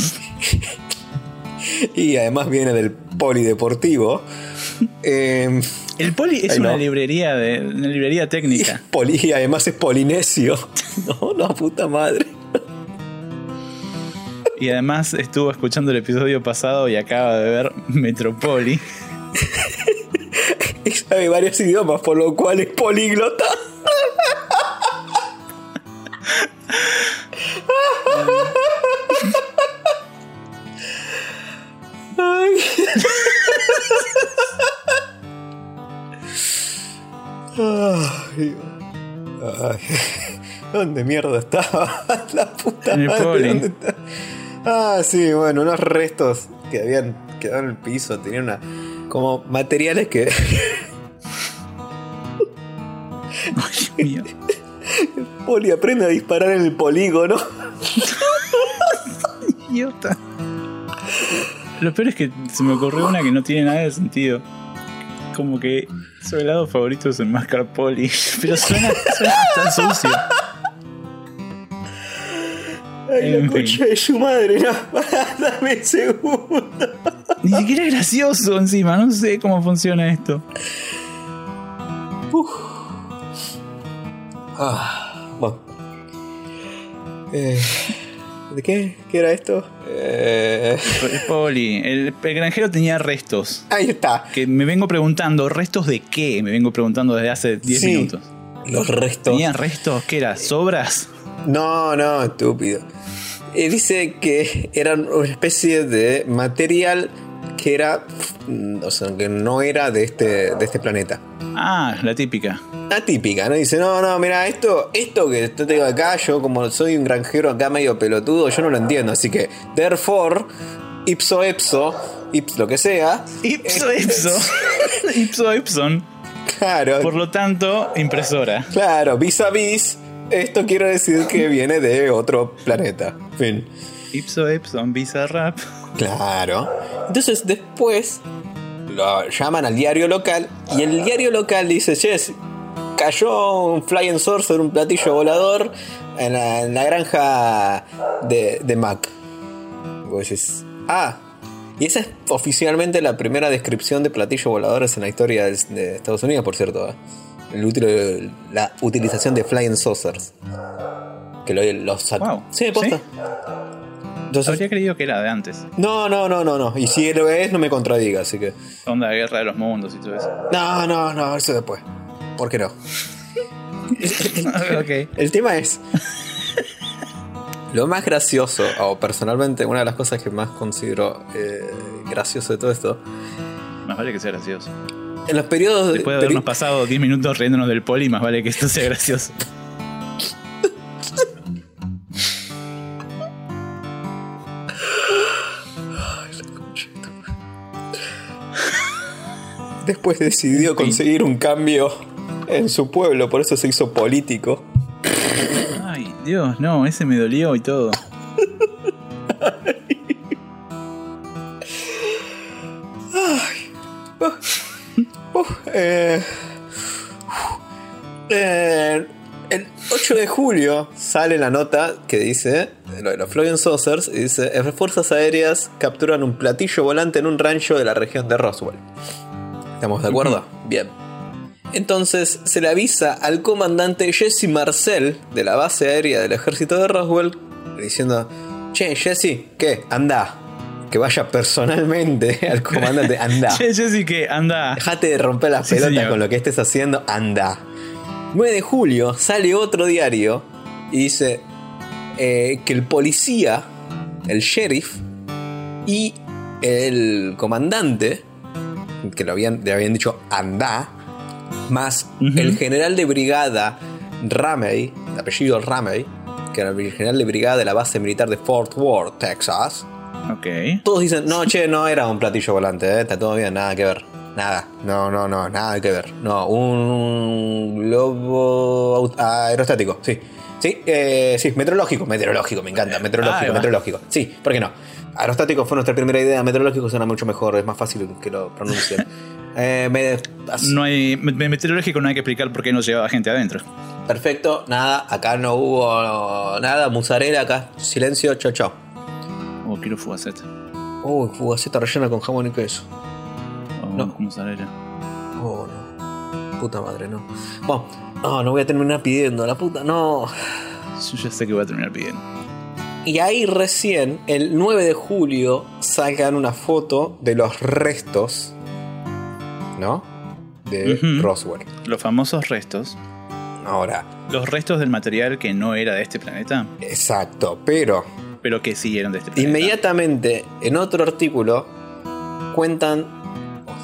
Y además viene del polideportivo. Eh, El Poli es una no. librería de una librería técnica. poli, y además es polinesio. No, no, puta madre. Y además estuvo escuchando el episodio pasado y acaba de ver Metropoli. Y sabe varios idiomas, por lo cual es políglota. ¿Dónde mierda estaba? La puta En el madre, poli. ¿dónde está? Ah, sí, bueno, unos restos que habían quedado en el piso. Tenían una. como materiales que. Ay, mío. Poli aprende a disparar en el polígono. Idiota. Lo peor es que se me ocurrió una que no tiene nada de sentido. Como que su helado favorito es el mascarpoli. Pero suena, suena tan sucio. Ay, la En fin. concha de su madre, no. Dame un segundo. Ni siquiera es gracioso encima. No sé cómo funciona esto. Ah, bueno. Eh, ¿De qué? ¿Qué era esto? Eh, El Poli. El, el granjero tenía restos. ahí está. Que me vengo preguntando, ¿restos de qué? Me vengo preguntando desde hace 10 Sí. minutos. Los restos. ¿Tenía restos? ¿Qué era? ¿Sobras? No, no, estúpido. Eh, dice que eran una especie de material que era. mm, O sea, que no era de este, de este planeta. Ah, la típica. Atípica, ¿no? Dice, no, no, mira, esto, esto que yo tengo acá, yo como soy un granjero acá medio pelotudo, yo no lo entiendo. Así que, therefore, ipso ipso, ips lo que sea. Ipso Ipso. Ipso Ipson. Claro, Por lo tanto, impresora. claro, vis a vis, esto quiere decir que viene de otro planeta. Fin. Ipso Ipson, Bizarrap. Claro. Entonces después lo llaman al diario local y el diario local dice, che, cayó un flying saucer, un platillo volador en la, en la granja de, de Mac. Y vos decís, ah. Y esa es oficialmente la primera descripción de platillos voladores en la historia de Estados Unidos, por cierto. ¿eh? El la utilización de flying saucers. Que lo, los sacó. Wow. Sí, posta. ¿Sí? Entonces, Habría creído que era de antes. no, no, no, no, no. Y si lo es, no me contradiga, así que. Onda de guerra de los mundos y todo eso. No, no, no, eso después. ¿Por qué no? ok. El tema es. Lo más gracioso, o personalmente, una de las cosas que más considero eh, gracioso de todo esto, Más vale que sea gracioso. En los periodos de. Después de peri- habernos pasado 10 minutos riéndonos del poli, más vale que esto sea gracioso. después decidió conseguir un cambio en su pueblo, por eso se hizo político. Ay, Dios, no, ese me dolió y todo. Eh, eh, el 8 de julio sale la nota que dice lo de los Flying Saucers y dice "Las fuerzas aéreas capturan un platillo volante en un rancho de la región de Roswell. ¿Estamos de acuerdo? Bien. Entonces se le avisa al comandante Jesse Marcel de la base aérea del ejército de Roswell diciendo, che, Jesse, ¿qué? Anda. Que vaya personalmente al comandante, anda. Che, Jessy, que anda. Dejate de romper las Sí, pelotas señor. con lo que estés haciendo, anda. 9 de julio sale otro diario y dice eh, que el policía, el sheriff y el comandante, que lo habían, le habían dicho anda, más el general de brigada Ramey, de apellido Ramey, que era el general de brigada de la base militar de Fort Worth, Texas. Ok. Todos dicen, no, che, no era un platillo volante, ¿eh? está todo bien, nada que ver. Nada, no, no, no, nada que ver. No, un globo aut- aerostático, sí. Sí, eh, sí, meteorológico, meteorológico, me encanta, meteorológico, meteorológico. Sí, ¿por qué no? Aerostático fue nuestra primera idea, meteorológico suena mucho mejor, es más fácil que lo pronuncien. Eh, me- No hay. me- Meteorológico no hay que explicar por qué no llevaba gente adentro. Perfecto, nada, acá no hubo nada, musarela, acá, silencio, chao, chao. Quiero fugaceta. Uy, fugaceta rellena con jamón y queso. O No. mozzarella. Oh, no. Puta madre, no. Bueno, no, no voy a terminar pidiendo, la puta, no. Yo ya sé que voy a terminar pidiendo. Y ahí recién, el 9 de julio, sacan una foto de los restos, ¿no? De. Roswell. Los famosos restos. Ahora, Los restos del material que no era de este planeta, exacto, pero pero que eran de este planeta. inmediatamente en otro artículo cuentan,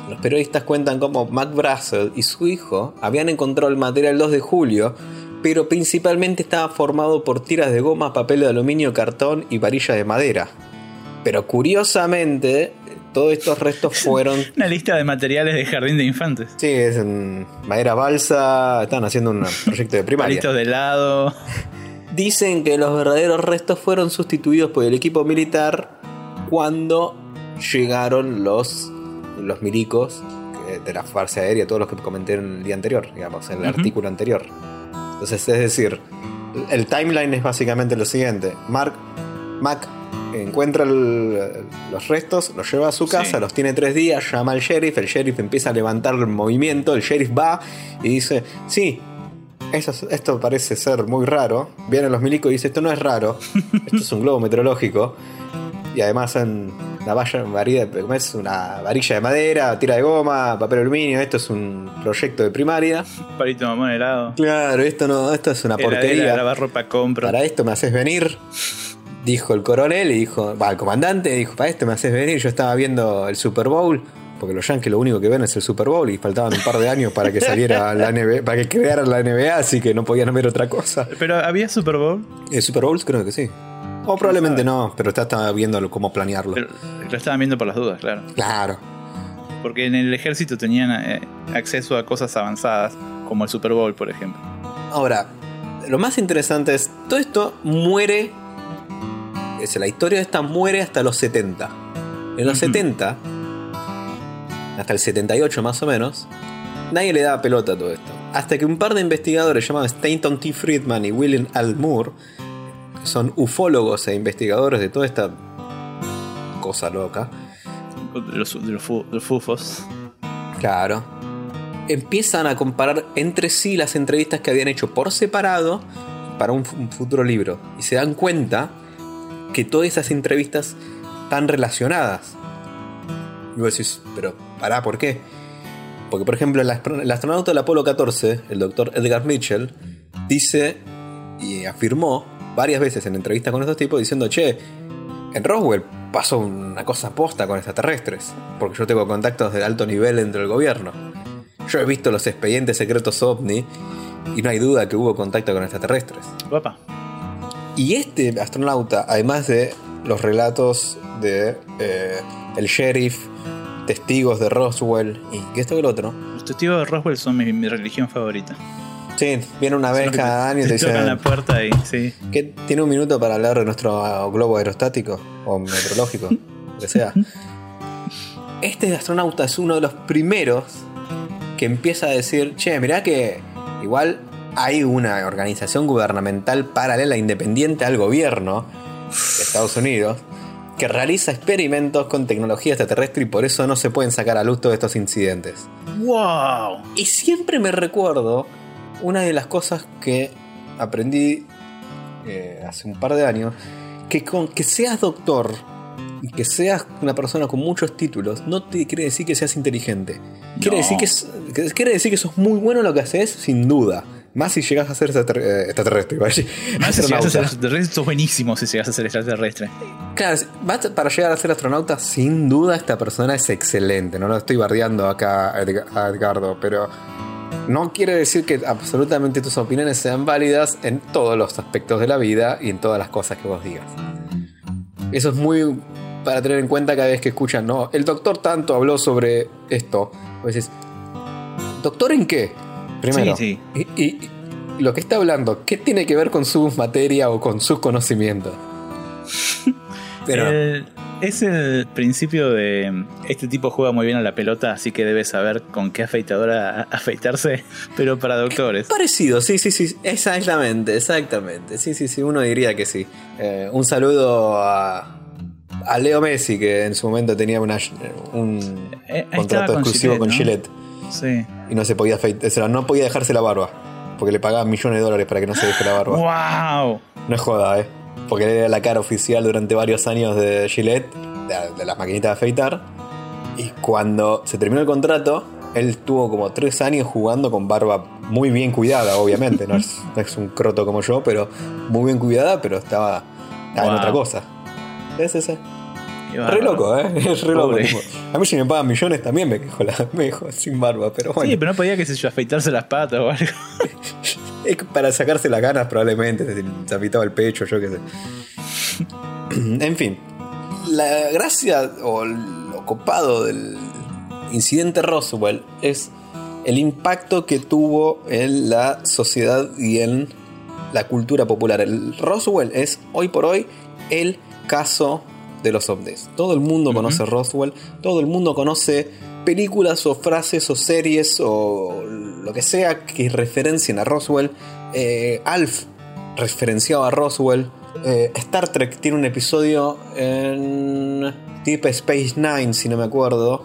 los periodistas cuentan cómo Mac Brassel y su hijo habían encontrado el material el 2 de julio, pero principalmente estaba formado por tiras de goma, papel de aluminio, cartón y varilla de madera. Pero curiosamente, todos estos restos fueron Una lista de materiales de jardín de infantes. Sí, es en madera balsa. Están haciendo un proyecto de primaria. Palitos de helado. Dicen que los verdaderos restos fueron sustituidos por el equipo militar cuando llegaron los, los milicos eh, de la Fuerza Aérea, todos los que comenté en el día anterior, digamos, en el artículo anterior. Entonces, es decir, el timeline es básicamente lo siguiente. Mark, Mac encuentra el- los restos, los lleva a su casa, Sí. los tiene tres días, llama al sheriff, el sheriff empieza a levantar el movimiento, el sheriff va y dice, sí, esto parece ser muy raro. Vienen los milicos y dice, esto no es raro, esto es un globo meteorológico. Y además en la valla, varilla, ¿cómo es? una varilla de madera, tira de goma, papel aluminio, esto es un proyecto de primaria. Palito de mamón helado. Claro, esto no, esto es una Heladera, porquería. lavar ropa compro. Para esto me haces venir. Dijo el coronel y dijo, va, el comandante dijo, para esto me haces venir. Yo estaba viendo el Super Bowl, porque los Yankees lo único que ven es el Super Bowl y faltaban un par de años para que saliera la NBA, para que crearan la NBA, así que no podían ver otra cosa. Pero había Super Bowl. ¿El Super Bowls? Creo que sí. O probablemente no, pero está, estaba viendo cómo planearlo. Pero lo estaban viendo por las dudas, claro. Claro. Porque en el ejército tenían eh, acceso a cosas avanzadas, como el Super Bowl, por ejemplo. Ahora, lo más interesante es, todo esto muere, es la historia de esta muere hasta los 70. En los Ujú. 70, hasta el 78 más o menos, nadie le daba pelota a todo esto. Hasta que un par de investigadores llamados Stanton T. Friedman y William L. Moore, que son ufólogos e investigadores de toda esta cosa loca, De los, de los, de los fufos. Claro. Empiezan a comparar entre sí las entrevistas que habían hecho por separado para un, un futuro libro. Y se dan cuenta que todas esas entrevistas están relacionadas. Y vos decís, pero pará, ¿por qué? Porque, por ejemplo, el, astro- el astronauta del Apolo 14, el doctor Edgar Mitchell, dice y afirmó varias veces en entrevistas con estos tipos diciendo, che, en Roswell pasó una cosa posta con extraterrestres, porque yo tengo contactos de alto nivel dentro del gobierno. Yo he visto los expedientes secretos ovni y no hay duda que hubo contacto con extraterrestres. Guapa. Y este astronauta, además de los relatos de eh, el sheriff, testigos de Roswell y que esto que el otro, Los testigos de Roswell son mi, mi religión favorita. sí, viene una vez cada año y te tocan la dicen puerta y sí. tiene un minuto para hablar de nuestro globo aerostático o meteorológico, lo que sea. Este astronauta es uno de los primeros que empieza a decir, che, mirá que igual hay una organización gubernamental paralela independiente al gobierno de Estados Unidos que realiza experimentos con tecnología extraterrestre y por eso no se pueden sacar a luz todos estos incidentes. ¡Wow! Y siempre me recuerdo una de las cosas que aprendí eh, hace un par de años, que con que seas doctor y que seas una persona con muchos títulos, no te quiere decir que seas inteligente. Quiere, No. decir que, quiere decir que sos muy bueno en lo que haces, sin duda. Más si llegas a ser eh, extraterrestre. a decir, Más si llegas a ser extraterrestre, sos buenísimo si llegas a ser extraterrestre. Claro, para llegar a ser astronauta, sin duda esta persona es excelente. No lo estoy bardeando acá a Edg- a Edgardo, pero No quiere decir que absolutamente tus opiniones sean válidas en todos los aspectos de la vida y en todas las cosas que vos digas. Eso es muy para tener en cuenta cada vez que escuchan, no, el doctor tanto habló sobre esto. Vos decís, ¿doctor en qué? Primero. Sí, Y, y- y lo que está hablando, ¿qué tiene que ver con su materia o con sus conocimientos? Pero El- es el principio de este tipo juega muy bien a la pelota, así que debe saber con qué afeitadora afeitarse, pero para doctores. Parecido, sí, sí, sí, exactamente, exactamente. Sí, sí, sí, uno diría que sí. Eh, un saludo a, a Leo Messi, que en su momento tenía una, un Eh, contrato con exclusivo Gillette, con. Gillette Sí. y no se podía afeitar, o sea, no podía dejarse la barba, porque le pagaban millones de dólares para que no se deje la barba. ¡Wow! No es joda, ¿eh? Porque era la cara oficial durante varios años de Gillette, de, de las maquinitas de afeitar. Y cuando se terminó el contrato, él estuvo como tres años jugando con barba muy bien cuidada, obviamente. No es, no es un croto como yo, pero muy bien cuidada, pero estaba, estaba en otra cosa. Sí, sí, Re loco, ¿eh? Es re loco. Tipo. A mí si me pagan millones también me quejo, la, me quejo sin barba, pero bueno. Sí, pero no podía, qué sé yo, afeitarse las patas o algo. Es que para sacarse las ganas probablemente, se, se apitaba el pecho, yo qué sé. en fin, la gracia o lo copado del incidente Roswell es el impacto que tuvo en la sociedad y en la cultura popular. El Roswell es hoy por hoy el caso de los ovnis. Todo el mundo conoce Roswell, todo el mundo conoce películas o frases o series o lo que sea que referencien a Roswell. Eh, Alf referenciaba a Roswell. Eh, Star Trek tiene un episodio en Deep Space Nine, si no me acuerdo,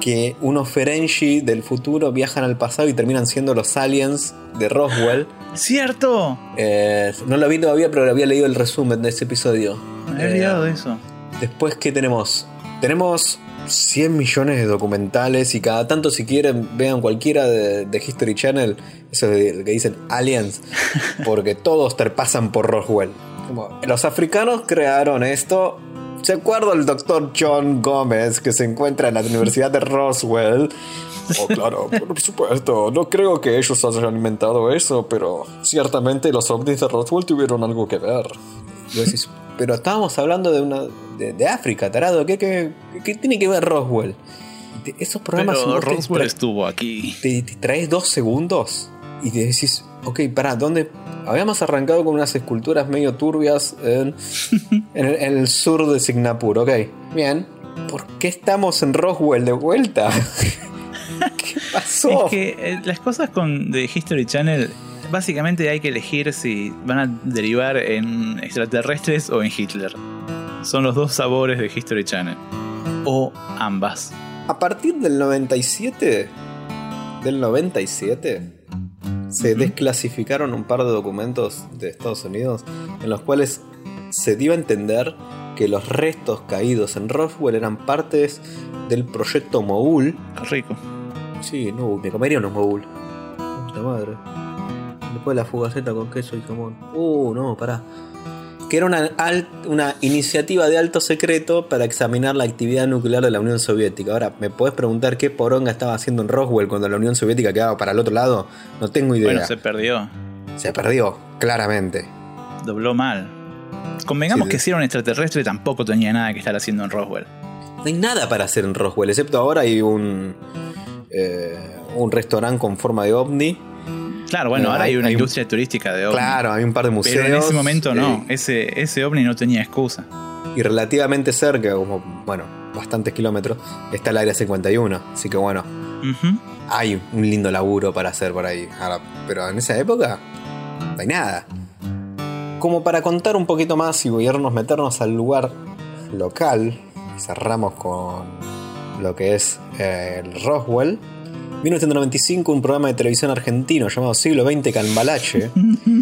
que unos Ferengi del futuro viajan al pasado y terminan siendo los aliens de Roswell. ¡Cierto! Eh, no lo vi todavía, pero había leído el resumen de ese episodio. Me había olvidado de eso. Después, ¿qué tenemos? Tenemos 100 millones de documentales y cada tanto, si quieren, vean cualquiera de, de History Channel, eso de- que dicen aliens, porque todos te pasan por Roswell. Como, los africanos crearon esto. ¿Se acuerda el doctor John Gómez que se encuentra en la Universidad de Roswell? Oh, claro, por supuesto. No creo que ellos hayan inventado eso, pero ciertamente los ovnis de Roswell tuvieron algo que ver. Decís, pero estábamos hablando de una de, de África, tarado. ¿Qué, qué, qué tiene que ver Roswell? Te- esos programas Pero te Roswell estuvo aquí. te, te traes dos segundos y te decís, ok, pará, ¿dónde? Habíamos arrancado con unas esculturas medio turbias en, en el, en el sur de Singapur, ok. Bien. ¿Por qué estamos en Roswell de vuelta? ¿Qué pasó? Es que eh, las cosas con de History Channel, básicamente hay que elegir si van a derivar en extraterrestres o en Hitler. Son los dos sabores de History Channel. O ambas. A partir del 97, del 97, se desclasificaron un par de documentos de Estados Unidos en los cuales se dio a entender que los restos caídos en Roswell eran partes del proyecto Mogul. Qué rico. Sí, no, me comería unos Mogul. Puta madre. Después la fugaceta con queso y jamón. Uh, no, pará. Que era una, una iniciativa de alto secreto para examinar la actividad nuclear de la Unión Soviética. Ahora, ¿me podés preguntar qué poronga estaba haciendo en Roswell cuando la Unión Soviética quedaba para el otro lado? No tengo idea. Bueno, se perdió. Se perdió, claramente. Dobló mal. Convengamos Sí, que si era un extraterrestre tampoco tenía nada que estar haciendo en Roswell. No hay nada para hacer en Roswell, excepto ahora hay un, eh, un restaurante con forma de ovni. Claro, bueno, No, ahora hay, hay- una hay un- industria turística de ovni. Claro, hay un par de museos. Pero en ese momento no. eh, Ese, ese ovni no tenía excusa. y relativamente cerca, como, bueno, bastantes kilómetros, está el área 51. Así que bueno, hay un lindo laburo para hacer por ahí. Ahora, pero en esa época, no hay nada. Como para contar un poquito más y irnos, meternos al lugar local, cerramos con lo que es eh, el Roswell. 1995, un programa de televisión argentino llamado Siglo XX Calmbalache.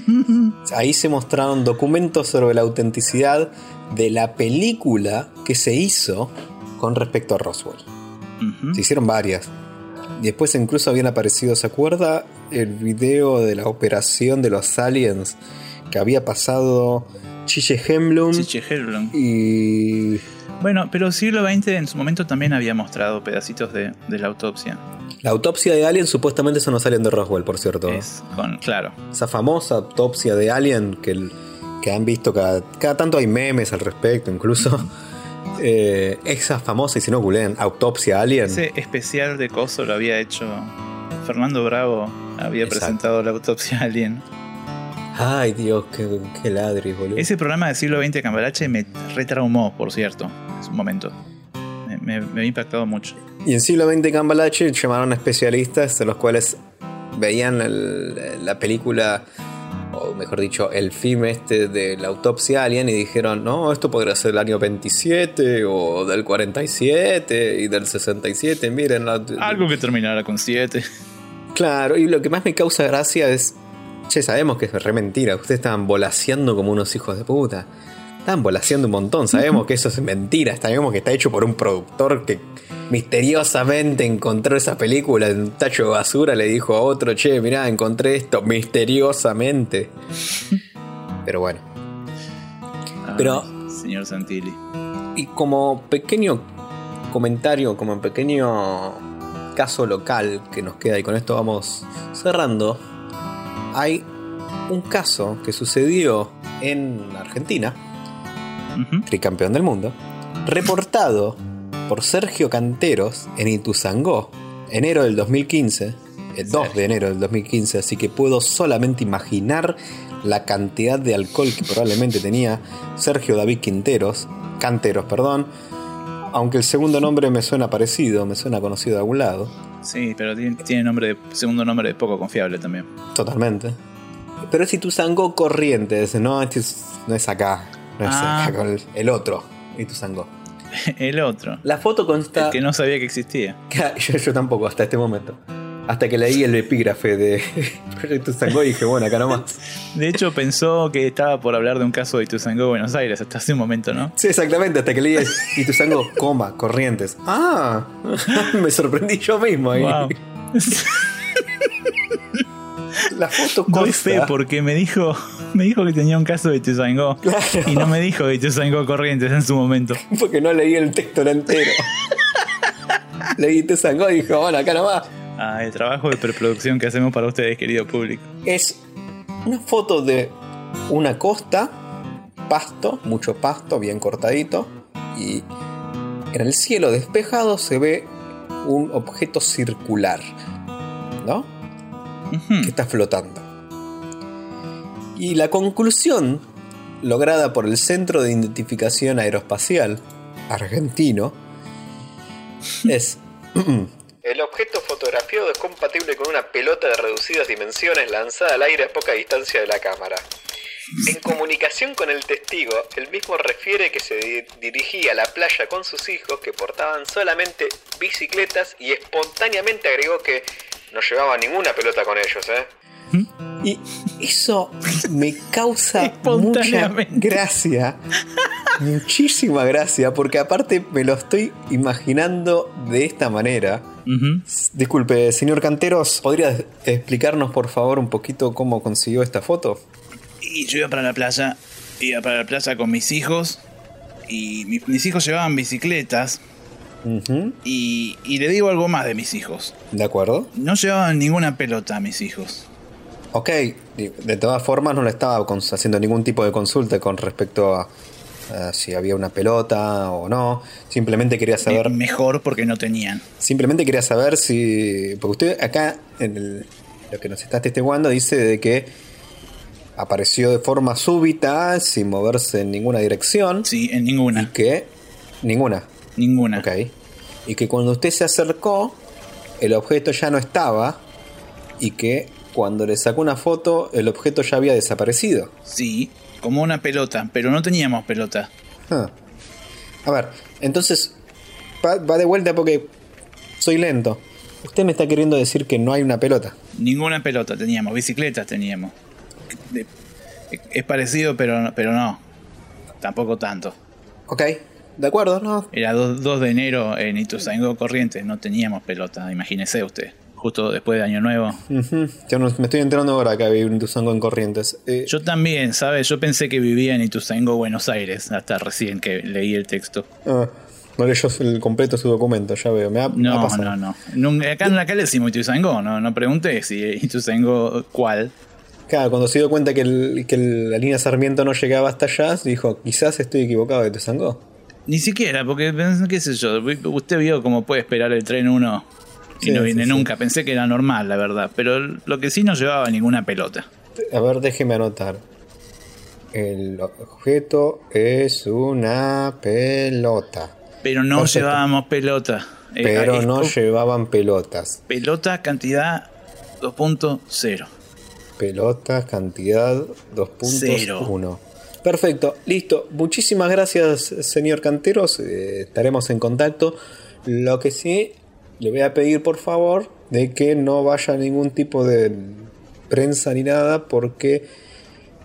Ahí se mostraron documentos sobre la autenticidad de la película que se hizo con respecto a Roswell. Se hicieron varias. Después incluso habían aparecido, ¿se acuerda? El video de la operación de los aliens que había pasado Chiche Hemblum Chiche Hellblum. y... Bueno, pero siglo XX en su momento también había mostrado pedacitos de, de la autopsia. La autopsia de Alien supuestamente eso no salen de Roswell, por cierto. Es con, claro. Esa famosa autopsia de Alien que, que han visto cada, cada tanto hay memes al respecto incluso. Eh, esa famosa, y si no googleen, autopsia Alien. Ese especial de Coso lo había hecho Fernando Bravo. Había Exacto. presentado la autopsia alien. Ay Dios, qué, qué ladris, boludo. Ese programa del siglo XX de Cambalache me retraumó, por cierto, en su momento. Me, me- me ha impactado mucho. Y en siglo XX Cambalache llamaron a especialistas de los cuales veían el- la película, o mejor dicho, el film este de la autopsia alien y dijeron, no, esto podría ser del año 27 o del 47 y del 67, miren. la- Algo que terminara con 7. Claro, y lo que más me causa gracia es, che, sabemos que es re mentira, ustedes estaban volaseando como unos hijos de puta. Estaban volaseando un montón, sabemos que eso es mentira, sabemos que está hecho por un productor que misteriosamente encontró esa película en un tacho de basura, le dijo a otro, che, mirá, encontré esto misteriosamente. Pero bueno. Pero- Señor Santilli. Y como pequeño comentario, como pequeño caso local que nos queda y con esto vamos cerrando, hay un caso que sucedió en Argentina, Ujú. tricampeón del mundo, reportado por Sergio Canteros en Ituzangó, enero del 2015, el 2 de enero del 2015, así que puedo solamente imaginar la cantidad de alcohol que probablemente tenía Sergio David Quinteros, Canteros, perdón, aunque el segundo nombre me suena parecido, me suena conocido de algún lado, Sí, pero tiene, tiene nombre de, segundo nombre de poco confiable también. totalmente. Pero es Ituzangó Corrientes, no, este es- no es acá, no es Ah. acá con el, el otro, Ituzangó. El otro. La foto consta... El que no sabía que existía. Yo, yo tampoco, hasta este momento. Hasta que leí el epígrafe de Proyecto Sangó y dije, bueno, acá nomás. De hecho, pensó que estaba por hablar de un caso de Ituzangó, Buenos Aires, hasta hace un momento, ¿no? Sí, exactamente, hasta que leí el y tu sango, coma, corrientes. Ah, me sorprendí yo mismo ahí. Wow. La foto Doy consta- fe porque me dijo, me dijo que tenía un caso de Ituzangó. Claro. Y no me dijo de Ituzangó Corrientes en su momento. porque no leí el texto entero. leí tu sango y dije, bueno, acá nomás. Ah, el trabajo de preproducción que hacemos para ustedes, querido público. Es una foto de una costa, pasto, mucho pasto, bien cortadito, y en el cielo despejado se ve un objeto circular, ¿no? Que está flotando. Y la conclusión lograda por el Centro de Identificación Aeroespacial argentino es El objeto fotografiado es compatible con una pelota de reducidas dimensiones lanzada al aire a poca distancia de la cámara. En comunicación con el testigo, el mismo refiere que se di- dirigía a la playa con sus hijos que portaban solamente bicicletas y espontáneamente agregó que no llevaba ninguna pelota con ellos, ¿eh? Y eso me causa mucha Espontáneamente. gracia. Muchísima gracia, porque aparte me lo estoy imaginando de esta manera. Disculpe, señor Canteros, ¿podría explicarnos por favor un poquito cómo consiguió esta foto? Y yo iba para la playa, iba para la playa con mis hijos. Y mi- mis hijos llevaban bicicletas. Y, y le digo algo más de mis hijos. ¿De acuerdo? No llevaban ninguna pelota a mis hijos. Ok, de todas formas no le estaba haciendo ningún tipo de consulta con respecto a, si había una pelota o no. Simplemente quería saber... Me- Mejor porque no tenían. Simplemente quería saber si. Porque usted acá, en el- lo que nos está testiguando, dice de que apareció de forma súbita, sin moverse en ninguna dirección. Sí, en Y ninguna. que. Ninguna. Ninguna. Ok. Y que cuando usted se acercó, el objeto ya no estaba. Y que cuando le sacó una foto, el objeto ya había desaparecido. Sí, como una pelota, pero no teníamos pelota. Ah. A ver, entonces. Va, va de vuelta porque soy lento. Usted me está queriendo decir que no hay una pelota. Ninguna pelota teníamos, bicicletas teníamos. Es parecido, pero, pero no. Tampoco tanto. Ok, de acuerdo, ¿no? Era 2, 2 de enero en Ituzaingó Corrientes, no teníamos pelota, imagínese usted. Justo después de Año Nuevo. Ujú, Yo no- me estoy enterando ahora que había un Tuzango en Corrientes. Eh, Yo también, ¿sabes? Yo pensé que vivía en Ituzaingó, Buenos Aires, hasta recién que leí el texto. ah, No leyó el completo su documento, ya veo. Me ha, me ha No, pasado. no, no. Nunca- Acá, acá le decimos Ituzaingó, no, no pregunté si Ituzaingó cuál. Claro, cuando se dio cuenta que, el- que el- la línea Sarmiento no llegaba hasta allá, dijo, quizás estoy equivocado de Tuzangó. Ni siquiera, porque qué sé yo, usted vio cómo puede esperar el tren y Sí, no viene sí. nunca. Pensé que era normal, la verdad. Pero lo que sí no llevaba ninguna pelota. A ver, déjeme anotar. El objeto es una pelota. Pero no Perfecto. llevábamos pelota. Eh, Pero no llevaban pelotas. Pelota, cantidad 2.0. Pelotas, cantidad Cero. 2.1. Perfecto, listo. Muchísimas gracias, señor Canteros. Eh, estaremos en contacto. Lo que sí, le voy a pedir por favor de que no vaya ningún tipo de prensa ni nada porque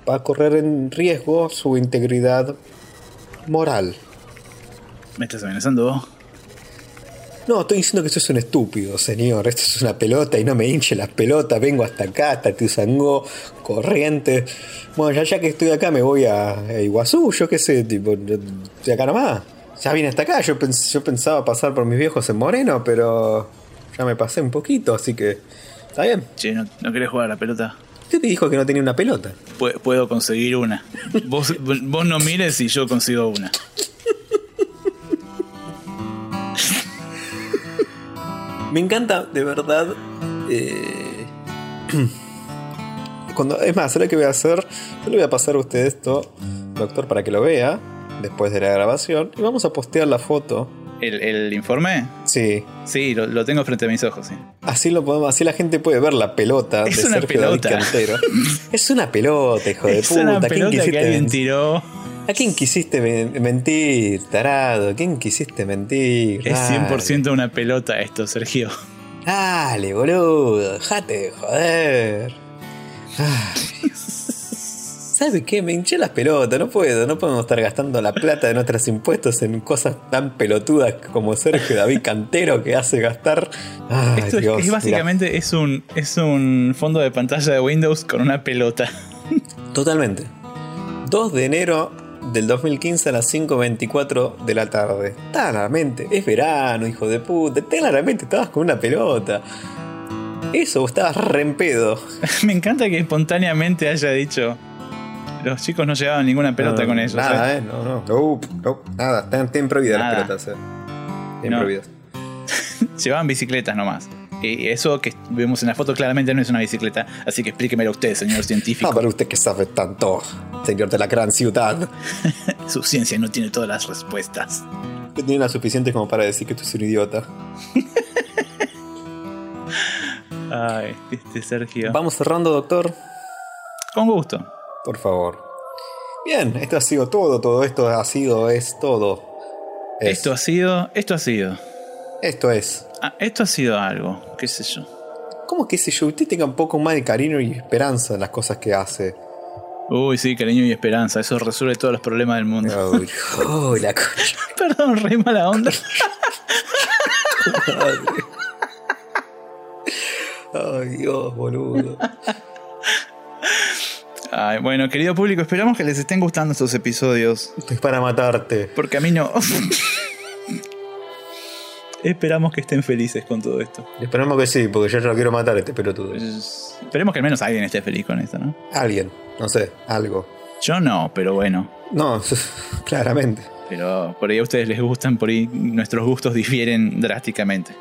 va a correr en riesgo su integridad moral. ¿Me estás amenazando vos? No, estoy diciendo que sos un estúpido, señor. Esto es una pelota y no me hinche las pelotas. Vengo hasta acá, hasta Tuzangó, corriente. Bueno, ya, ya que estoy acá me voy a, a Iguazú, yo qué sé, tipo, de acá nomás. Ya vine hasta acá, yo, pens- yo pensaba pasar por mis viejos en Moreno, pero ya me pasé un poquito, así que está bien. Che, ¿no, no querés jugar a la pelota? ¿Qué te dijo que no tenía una pelota? Pu- puedo conseguir una. Vos, vos no mires y yo consigo una. Me encanta, de verdad. eh, Cuando, es más, ¿sabes qué voy a hacer? Yo le voy a pasar a usted esto, doctor, para que lo vea después de la grabación. Y vamos a postear la foto. ¿El, el informe? Sí. Sí, lo, lo tengo frente a mis ojos, sí. Así lo podemos, así la gente puede ver la pelota Es de una Sergio pelota. Es una pelota, hijo de Es puta. una ¿A quién que quisiste alguien tiró. ¿A quién quisiste men- mentir, tarado? ¿A quién quisiste mentir? Es Dale. 100% una pelota esto, Sergio. Dale, boludo, dejate de joder. ¿Sabe qué? Me hinché las pelotas, no puedo, no podemos estar gastando la plata de nuestros impuestos en cosas tan pelotudas como Sergio David Cantero que hace gastar. Ay, Esto es- Dios, es, básicamente es un, es un fondo de pantalla de Windows con una pelota. totalmente. 2 de enero del 2015 a las 5.24 de la tarde. Claramente, es verano, hijo de puta. Claramente estabas con una pelota. Eso, estabas re en pedo. Me encanta que espontáneamente haya dicho. Los chicos no llevaban ninguna pelota No, con ellos. Nada, ¿eh? eh, no, no. No, no, nada. Están, están prohibidas las pelotas, eh. No. prohibidas. Llevaban bicicletas nomás. Y eso que vemos en la foto claramente no es una bicicleta. Así que explíquemelo usted, señor científico. Ah, pero usted que sabe tanto, señor de la gran ciudad. Su ciencia no tiene todas las respuestas. Usted tiene las suficientes como para decir que tú eres un idiota. Ay, este Sergio. Vamos cerrando, doctor. Con gusto. Por favor. Bien, esto ha sido todo. Todo esto ha sido, es todo. Es. Esto ha sido. Esto ha sido. Esto es. Ah, esto ha sido algo. ¿Qué sé yo? ¿Cómo que si yo? Usted tenga un poco más de cariño y esperanza en las cosas que hace. Uy, sí, cariño y esperanza. Eso resuelve todos los problemas del mundo. Uy, uy, la concha. Perdón, re mala onda. Ay, Dios, boludo. Ay, bueno, querido público, esperamos que les estén gustando estos episodios. Esto es para matarte. Porque a mí no. Esperamos que estén felices con todo esto. Esperemos que sí, porque yo ya lo quiero matar a este pelotudo. Es- Esperemos que al menos alguien esté feliz con esto, ¿no? Alguien, no sé, algo. Yo no, pero bueno. No, claramente. Pero por ahí a ustedes les gustan, por ahí nuestros gustos difieren drásticamente.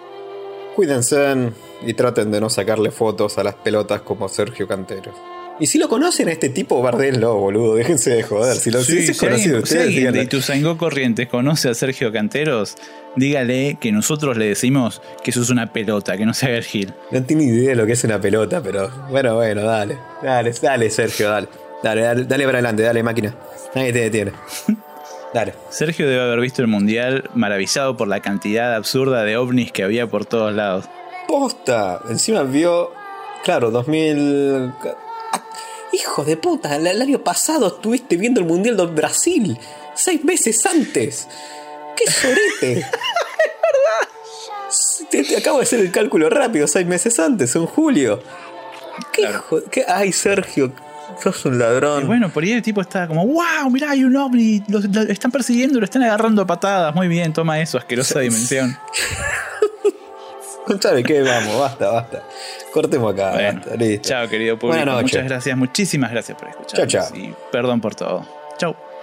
Cuídense y traten de no sacarle fotos a las pelotas como Sergio Cantero. Y si lo conocen a este tipo, bardenlo, boludo. Déjense de joder. Si lo si es si conocido de si ustedes, alguien de. Ituzaingó Corrientes conoce a Sergio Canteros, dígale que nosotros le decimos que eso es una pelota, que no se haga el gil. No tiene idea de lo que es una pelota, pero bueno, bueno, dale. Dale, dale, Sergio, dale. Dale, dale, dale para adelante, dale, máquina. Nadie te detiene. Dale. Sergio debe haber visto el mundial maravillado por la cantidad absurda de ovnis que había por todos lados. Posta. Encima vio. Claro, 2000. Hijo de puta, el el año pasado estuviste viendo el Mundial de Brasil. Seis meses antes. ¡Qué sorete! es verdad. Te, te acabo de hacer el cálculo rápido, seis meses antes, en julio. ¿Qué hijo- qué- Ay, Sergio. Sos un Y ladrón. bueno, por ahí el tipo está como, wow, mirá, hay un ovni, lo, lo están persiguiendo, lo están agarrando a patadas. Muy bien, toma eso, asquerosa dimensión. ¿Sabe qué? Vamos, basta, basta. Cortemos acá. Bueno, basta, listo. chao, querido público. Buenas noches. Muchas gracias, muchísimas gracias por escuchar. Chao, chao. Y perdón por todo. Shine.